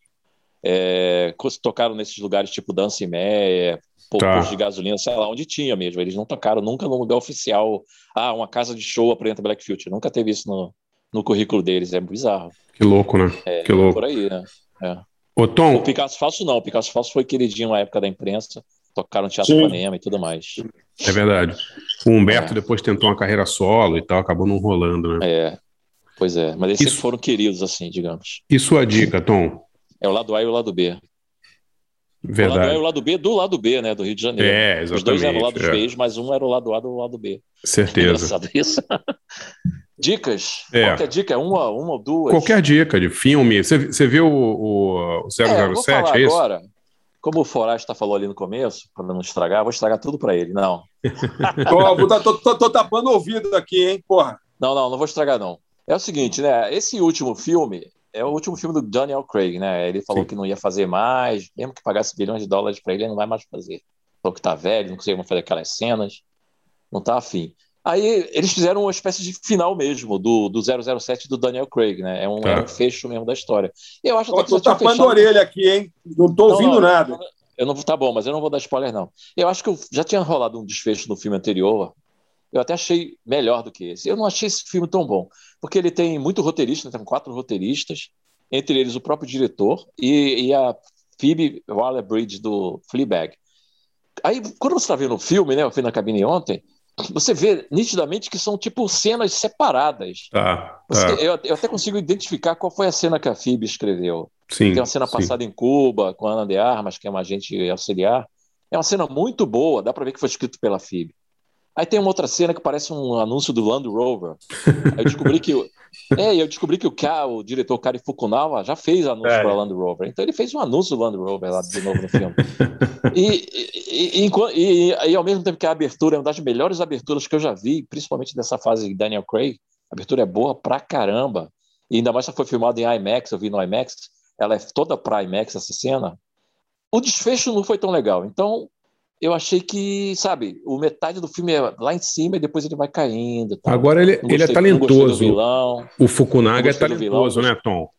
É, tocaram nesses lugares tipo Dança e Meia, Tá. de gasolina, sei lá, onde tinha mesmo. Eles não tocaram nunca num lugar oficial. Ah, uma casa de show apresenta Black Future. Nunca teve isso no, no currículo deles. É bizarro. Que louco, né? É, que louco. Por aí, né? É. Ô, O Tom, Picasso Falso não. O Picasso Falso foi queridinho na época da imprensa. Tocaram Teatro Sim. Ipanema e tudo mais. é verdade. O Humberto É. depois tentou uma carreira solo e tal, acabou não rolando, né? É. Pois é. Mas eles Isso- sempre foram queridos, assim, digamos. E sua dica, Tom? É o lado A e o lado B. O lado A e Verdade. o lado B do lado B, né? Do Rio de Janeiro. É, Os dois eram exatamente. lados é. Bs, mas um era o lado A do lado B. Certeza. Engraçado isso. [laughs] Dicas? É. Qualquer dica? Uma, uma ou duas? Qualquer dica de filme. Você, viu o, o, o É, vou 007, falar é isso? agora. Como o Forasta falou ali no começo, para não estragar, vou estragar tudo para ele. Não. [laughs] Tô, vou tô, tô- tô tapando o ouvido aqui, hein, porra. Não, não, não vou estragar, não. É o seguinte, né? Esse último filme é o último filme do Daniel Craig, né? Ele falou Sim. que não ia fazer mais, mesmo que pagasse bilhões de dólares para ele, ele não vai mais fazer. Falou que tá velho, não consegue mais fazer aquelas cenas, não tá afim. Aí eles fizeram uma espécie de final mesmo do, do 007 do Daniel Craig, né? É um, tá. é um fecho mesmo da história. E eu acho que você tá fazendo orelha aqui, hein? Não tô ouvindo não, nada. Eu não, tá bom, mas eu não vou dar spoiler, não. Eu acho que eu, já tinha rolado um desfecho no filme anterior. Eu até achei melhor do que esse. Eu não achei esse filme tão bom, porque ele tem muito roteirista, tem quatro roteiristas, entre eles o próprio diretor e, e a Phoebe Waller-Bridge do Fleabag. Aí, quando você está vendo o filme, né? Eu fui na cabine ontem você vê nitidamente que são tipo cenas separadas. Tá, você, tá. Eu, eu, até consigo identificar qual foi a cena que a Phoebe escreveu. Sim, Tem uma cena sim. passada em Cuba, com a Ana de Armas, que é uma agente auxiliar. É uma cena muito boa, dá para ver que foi escrito pela Phoebe. Aí tem uma outra cena que parece um anúncio do Land Rover. Aí eu descobri que [laughs] é, eu descobri que o, K, o diretor Kari Fukunawa já fez anúncio é. para Land Rover. Então ele fez um anúncio do Land Rover lá de novo no filme. [laughs] E, e, e, e, ao mesmo tempo que a abertura é uma das melhores aberturas que eu já vi, principalmente dessa fase de Daniel Craig, a abertura é boa pra caramba. E ainda mais se foi filmada em IMAX, eu vi no IMAX, ela é toda pra IMAX essa cena. O desfecho não foi tão legal. Então, eu achei que, sabe, o metade do filme é lá em cima e depois ele vai caindo. Tá? Agora ele, gostei, ele é talentoso. O Fukunaga é talentoso, vilão, né, Tom?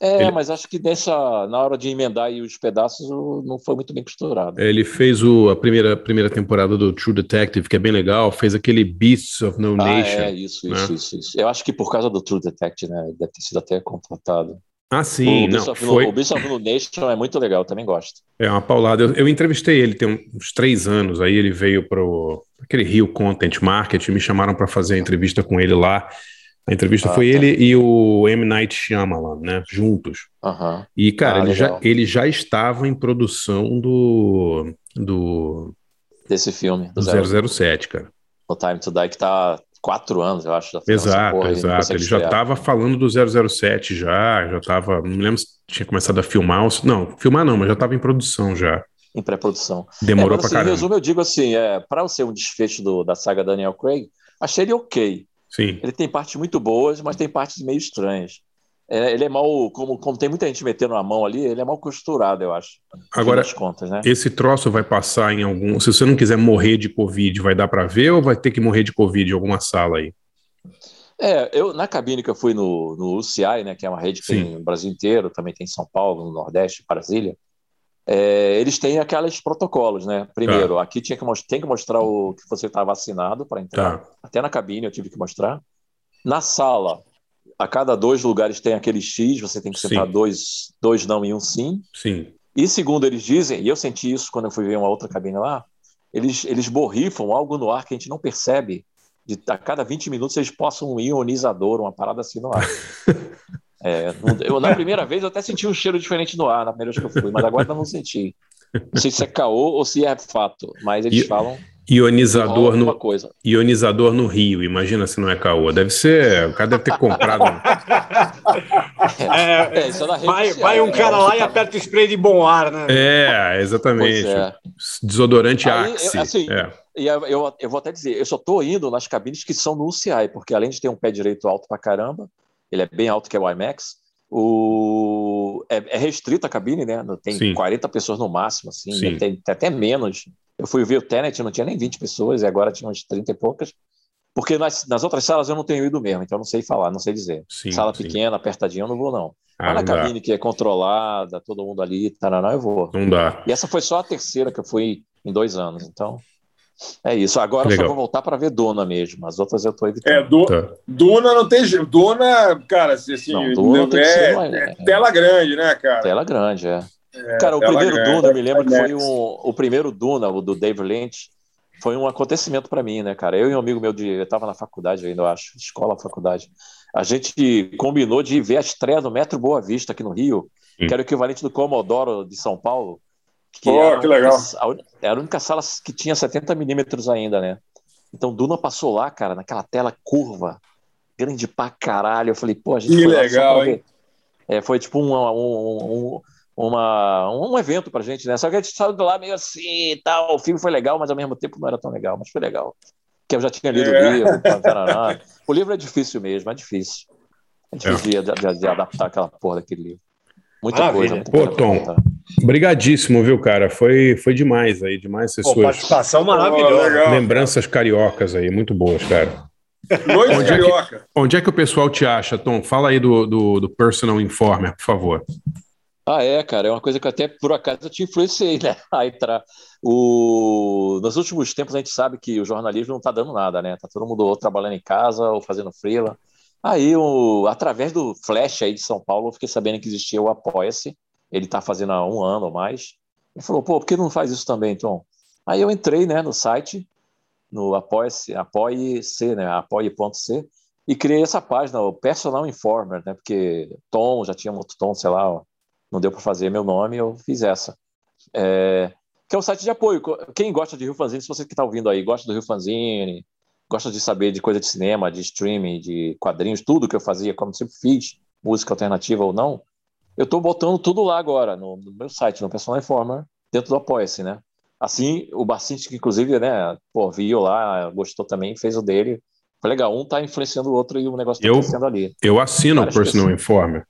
É, ele... mas acho que nessa, na hora de emendar os pedaços não foi muito bem costurado. Ele fez o, a primeira, primeira temporada do True Detective, que é bem legal, fez aquele Beasts of No ah, Nation. É, isso, né? isso, isso, isso. Eu acho que por causa do True Detective, né? Deve ter sido até contratado. Ah, sim, o não, foi... O Beast of Nation é muito legal, também gosto. É uma paulada. Eu, eu entrevistei ele tem uns três anos, aí ele veio para aquele Rio Content Market, me chamaram para fazer a entrevista com ele lá. A entrevista ah, foi tá. ele e o M. Night Shyamalan, né, juntos. Uhum. E, cara, ah, ele, já, ele já estava em produção do... do Desse filme. Do 007, cara. O Time to Die, que tá quatro anos, eu acho. Exato, porra, exato. Ele já estava falando do 007 já, já estava, não me lembro se tinha começado a filmar, não, filmar não, mas já estava em produção já. Em pré-produção. Demorou é, para assim, caramba. Em resumo, eu digo assim, é, para ser um desfecho do, da saga Daniel Craig, achei ele ok. Sim. Ele tem partes muito boas, mas tem partes meio estranhas. É, ele é mal, como, como tem muita gente metendo a mão ali, ele é mal costurado, eu acho. Agora, contas, né? esse troço vai passar em algum. Se você não quiser morrer de Covid, vai dar para ver ou vai ter que morrer de Covid em alguma sala aí? É, eu na cabine que eu fui no, no UCI, né, que é uma rede que Sim. tem no Brasil inteiro, também tem em São Paulo, no Nordeste, Brasília. É, eles têm aqueles protocolos, né? Primeiro, tá. aqui tinha que, tem que mostrar o que você está vacinado para entrar. Tá. Até na cabine eu tive que mostrar. Na sala, a cada dois lugares tem aquele X, você tem que sentar dois, dois não e um sim. Sim. E segundo eles dizem, e eu senti isso quando eu fui ver uma outra cabine lá, eles, eles borrifam algo no ar que a gente não percebe. De, a cada 20 minutos eles possam um ionizador, uma parada assim no ar. [laughs] é, eu, na primeira vez eu até senti um cheiro diferente no ar, na primeira vez que eu fui, mas agora eu não senti. Não sei se é caô ou se é fato, mas eles e, falam. Ionizador no, coisa. ionizador no Rio, imagina se não é caô. Deve ser. O cara deve ter comprado. [laughs] é, é, é vai, vai, um cara lá e aperta o spray de bom ar, né? É, exatamente. É. Desodorante Aí, Axe. Eu, assim, é. E eu, eu, eu, vou até dizer, eu só tô indo nas cabines que são no UCI, porque além de ter um pé direito alto pra caramba, ele é bem alto que é o IMAX, o... é, é restrita a cabine, né? Tem Sim. 40 pessoas no máximo, assim, tem, tem até menos. Eu fui ver o Tenet, não tinha nem 20 pessoas, e agora tinha umas 30 e poucas. Porque nas, nas outras salas eu não tenho ido mesmo, então eu não sei falar, não sei dizer. Sim, Sala sim. pequena, apertadinha, eu não vou, não. Ah, Mas na cabine dá. que é controlada, todo mundo ali, taraná, eu vou. Não dá. E essa foi só a terceira que eu fui em dois anos, então. É isso. Agora eu só vou voltar para ver Dona mesmo. As outras eu tô evitando. É, do, tá. Dona não tem jeito. Dona, cara, assim, não, Duna não é, é, é, tela grande, né, cara? Tela grande, é. É, Cara, o primeiro grande, Duna, eu me lembro que foi um, o primeiro Duna, o do David Lynch, foi um acontecimento para mim, né, cara? Eu e um amigo meu, de, eu estava na faculdade ainda, eu acho, escola, faculdade. A gente combinou de ver a estreia do Metro Boa Vista aqui no Rio, que era o equivalente do Comodoro de São Paulo. Que, Pô, era, que legal. A, era a única sala que tinha 70 milímetros ainda, né? Então Duna passou lá, cara, naquela tela curva, grande pra caralho. Eu falei, pô, a gente que foi legal, hein? É, foi tipo um, um, um uma, um evento pra gente, né? Só que a gente saiu de lá meio assim e tal. O filme foi legal, mas ao mesmo tempo não era tão legal, mas foi legal. que eu já tinha lido É. o livro. tarará. O livro é difícil mesmo, é difícil. É difícil de, de- de adaptar aquela porra daquele livro. Muita Maravilha. coisa. Muita Pô, Tom, brigadíssimo, viu, cara? Foi, foi demais aí, demais essas Pô, suas participação maravilhosa. lembranças cariocas aí, muito boas, cara. Noite Onde é que- carioca. Onde é que o pessoal te acha, Tom? Fala aí do, do, do Personal Informer, por favor. Ah, é, cara, é uma coisa que até por acaso eu te influenciei, né? A entrar. O... Nos últimos tempos a gente sabe que o jornalismo não tá dando nada, né? Tá todo mundo ou trabalhando em casa ou fazendo freela. Aí, o... através do Flash aí de São Paulo, eu fiquei sabendo que existia o Apoia-se. Ele tá fazendo há um ano ou mais. Ele falou, pô, por que não faz isso também, Tom? Aí eu entrei, né, no site, no Apoia-se, Apoie-se, né? Apoie.c, e criei essa página, o Personal Informer, né? Porque Tom, já tinha outro Tom, sei lá, ó, não deu para fazer meu nome, eu fiz essa. É, que é um site de apoio. Quem gosta de Rio Fanzine, se você que está ouvindo aí, gosta do Rio Fanzine, gosta de saber de coisa de cinema, de streaming, de quadrinhos, tudo que eu fazia, como sempre fiz, música alternativa ou não, eu estou botando tudo lá agora, no, no meu site, no Personal Informer, dentro do Apoia-se, né? Assim, o Barcinski, que inclusive, né, pô, viu lá, gostou também, fez o dele. Foi legal, um tá influenciando o outro e o negócio tá Eu- crescendo ali. Eu assino o Personal pessoas. Informer.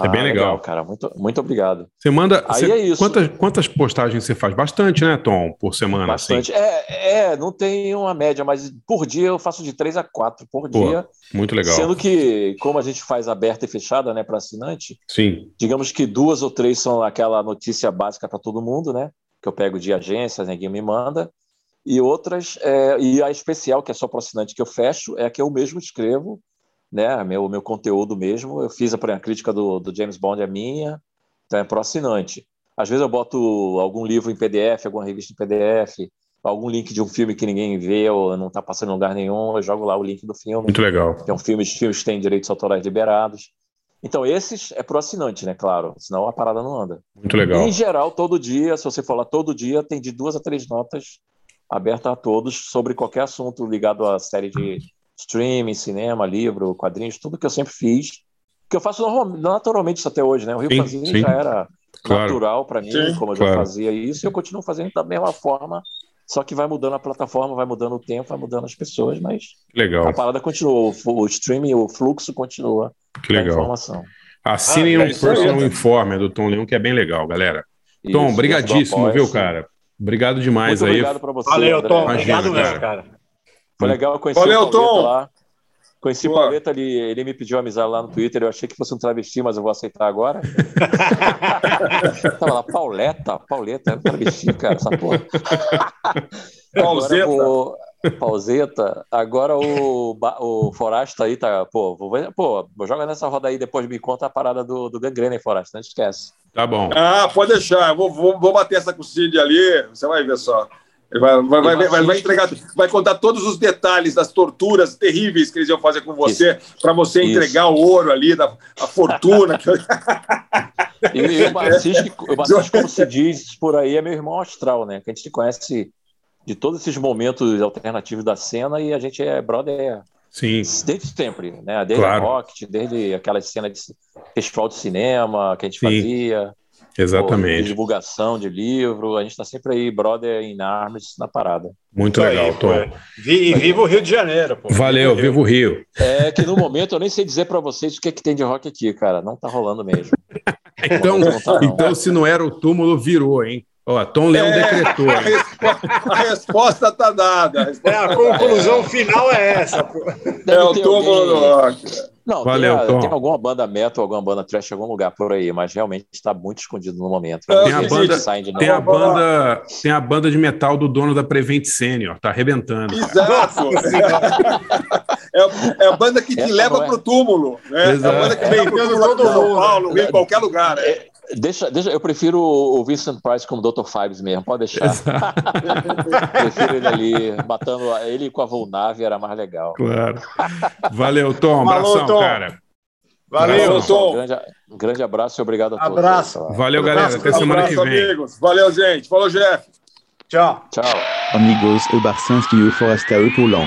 É bem Ah, legal. cara. Muito, muito obrigado. Você manda. Aí você- é isso. Quantas, quantas postagens você faz? Bastante, né, Tom? Por semana, Bastante. assim. É, é, não tem uma média, mas por dia eu faço de três a quatro por Pô, dia. muito legal. Sendo que, como a gente faz aberta e fechada, né, para assinante, Sim. digamos que duas ou três são aquela notícia básica para todo mundo, né? Que eu pego de agências, ninguém me manda. E outras, é, e a especial, que é só para assinante que eu fecho, é a que eu mesmo escrevo, né? Meu, meu conteúdo mesmo. Eu fiz a, a crítica do, do James Bond, é minha, então é para assinante. Às vezes eu boto algum livro em PDF, alguma revista em PDF, algum link de um filme que ninguém vê ou não está passando em lugar nenhum, eu jogo lá o link do filme. Muito legal. Tem um filme, os filmes têm direitos autorais liberados. Então, esses é pro assinante, né? Claro, senão a parada não anda. Muito legal. Em geral, todo dia, se você for lá todo dia, tem de duas a três notas abertas a todos sobre qualquer assunto ligado à série de streaming, cinema, livro, quadrinhos, tudo que eu sempre fiz. Que eu faço naturalmente isso até hoje, né? O Rio Sim, Fanzine sim. já era Claro. natural para mim, Sim, como eu claro. já fazia isso, e eu continuo fazendo da mesma forma, só que vai mudando a plataforma, vai mudando o tempo, vai mudando as pessoas, mas Legal. a parada continua, o, streaming, o fluxo continua Que da legal. informação. Assinem Ah, o é. Personal Informer do Tom Leão, que é bem legal, galera. Tom, isso, brigadíssimo, viu, cara? Obrigado demais Muito aí. obrigado pra você, Valeu. Tom. Imagina, Obrigado mesmo, cara. cara. Foi legal, eu conheci Valeu, o Tom. lá. Conheci o Boa. Pauleta ali, ele me pediu amizade lá no Twitter, eu achei que fosse um travesti, mas eu vou aceitar agora. [laughs] Tava lá, Pauleta, Pauleta, é um travesti, cara, essa porra. [laughs] Pauseta. Agora o- Pauseta, agora o, o Forasta aí tá, pô, vou, ver- pô, joga nessa roda aí, depois me conta a parada do, do Gangrena, hein, Forasta, não esquece. Tá bom. Ah, pode deixar. Eu vou, vou, vou bater essa com o Cid ali. Você vai ver só. Ele vai, vai, vai, vai, vai entregar, vai contar todos os detalhes das torturas terríveis que eles iam fazer com você, para você Isso. entregar o ouro ali, da, a fortuna. [laughs] E, e o Bacisque, como se diz por aí, é meu irmão astral, né? Que a gente conhece de todos esses momentos alternativos da cena e a gente é brother Sim. desde sempre, né? Desde Claro. Rocket, desde aquela cena de festival de cinema que a gente Sim. fazia. Pô, de Exatamente. divulgação de livro, a gente tá sempre aí, brother in arms na parada. Muito Isso aí, legal, pô. Tom. Vi- E viva o Rio de Janeiro, pô. Valeu, viva o Rio. É que no momento eu nem sei dizer pra vocês o que, é que tem de rock aqui, cara. Não tá rolando mesmo. [laughs] Então, Não tá, não. então, se não era o túmulo, virou, hein? Ó, Tom Leão É. decretou. A, respo- a resposta está dada. A É, resposta a conclusão final é essa, pô. É o túmulo do rock. Não, Valeu, tem, a- Tom. tem alguma banda metal, alguma banda trash em algum lugar por aí, mas realmente está muito escondido no momento. Tem a Não sei se banda- saem de Tem a banda, tem a banda de metal do dono da Prevent Senior, tá arrebentando. Exato. É, é a banda que te Essa leva é. pro túmulo. Né? É a Exato. banda que vem Todo todo mundo. São Paulo, Rio, em qualquer lugar. né? Deixa, deixa, eu prefiro o Vincent Price como Dr. Fives mesmo, pode deixar. [laughs] prefiro ele ali, matando a- ele com a Volnave, era mais legal. Claro. Valeu, Tom. Falou, Abração, Tom. cara. Valeu, Tom. Um grande, um grande abraço e obrigado a todos. Abraço. Valeu, galera. Até semana que Abraço, vem. amigos. Valeu, gente. Falou, Jeff. Tchau. Tchau. Amigos, o Barcinski e o Forasta e Poulon.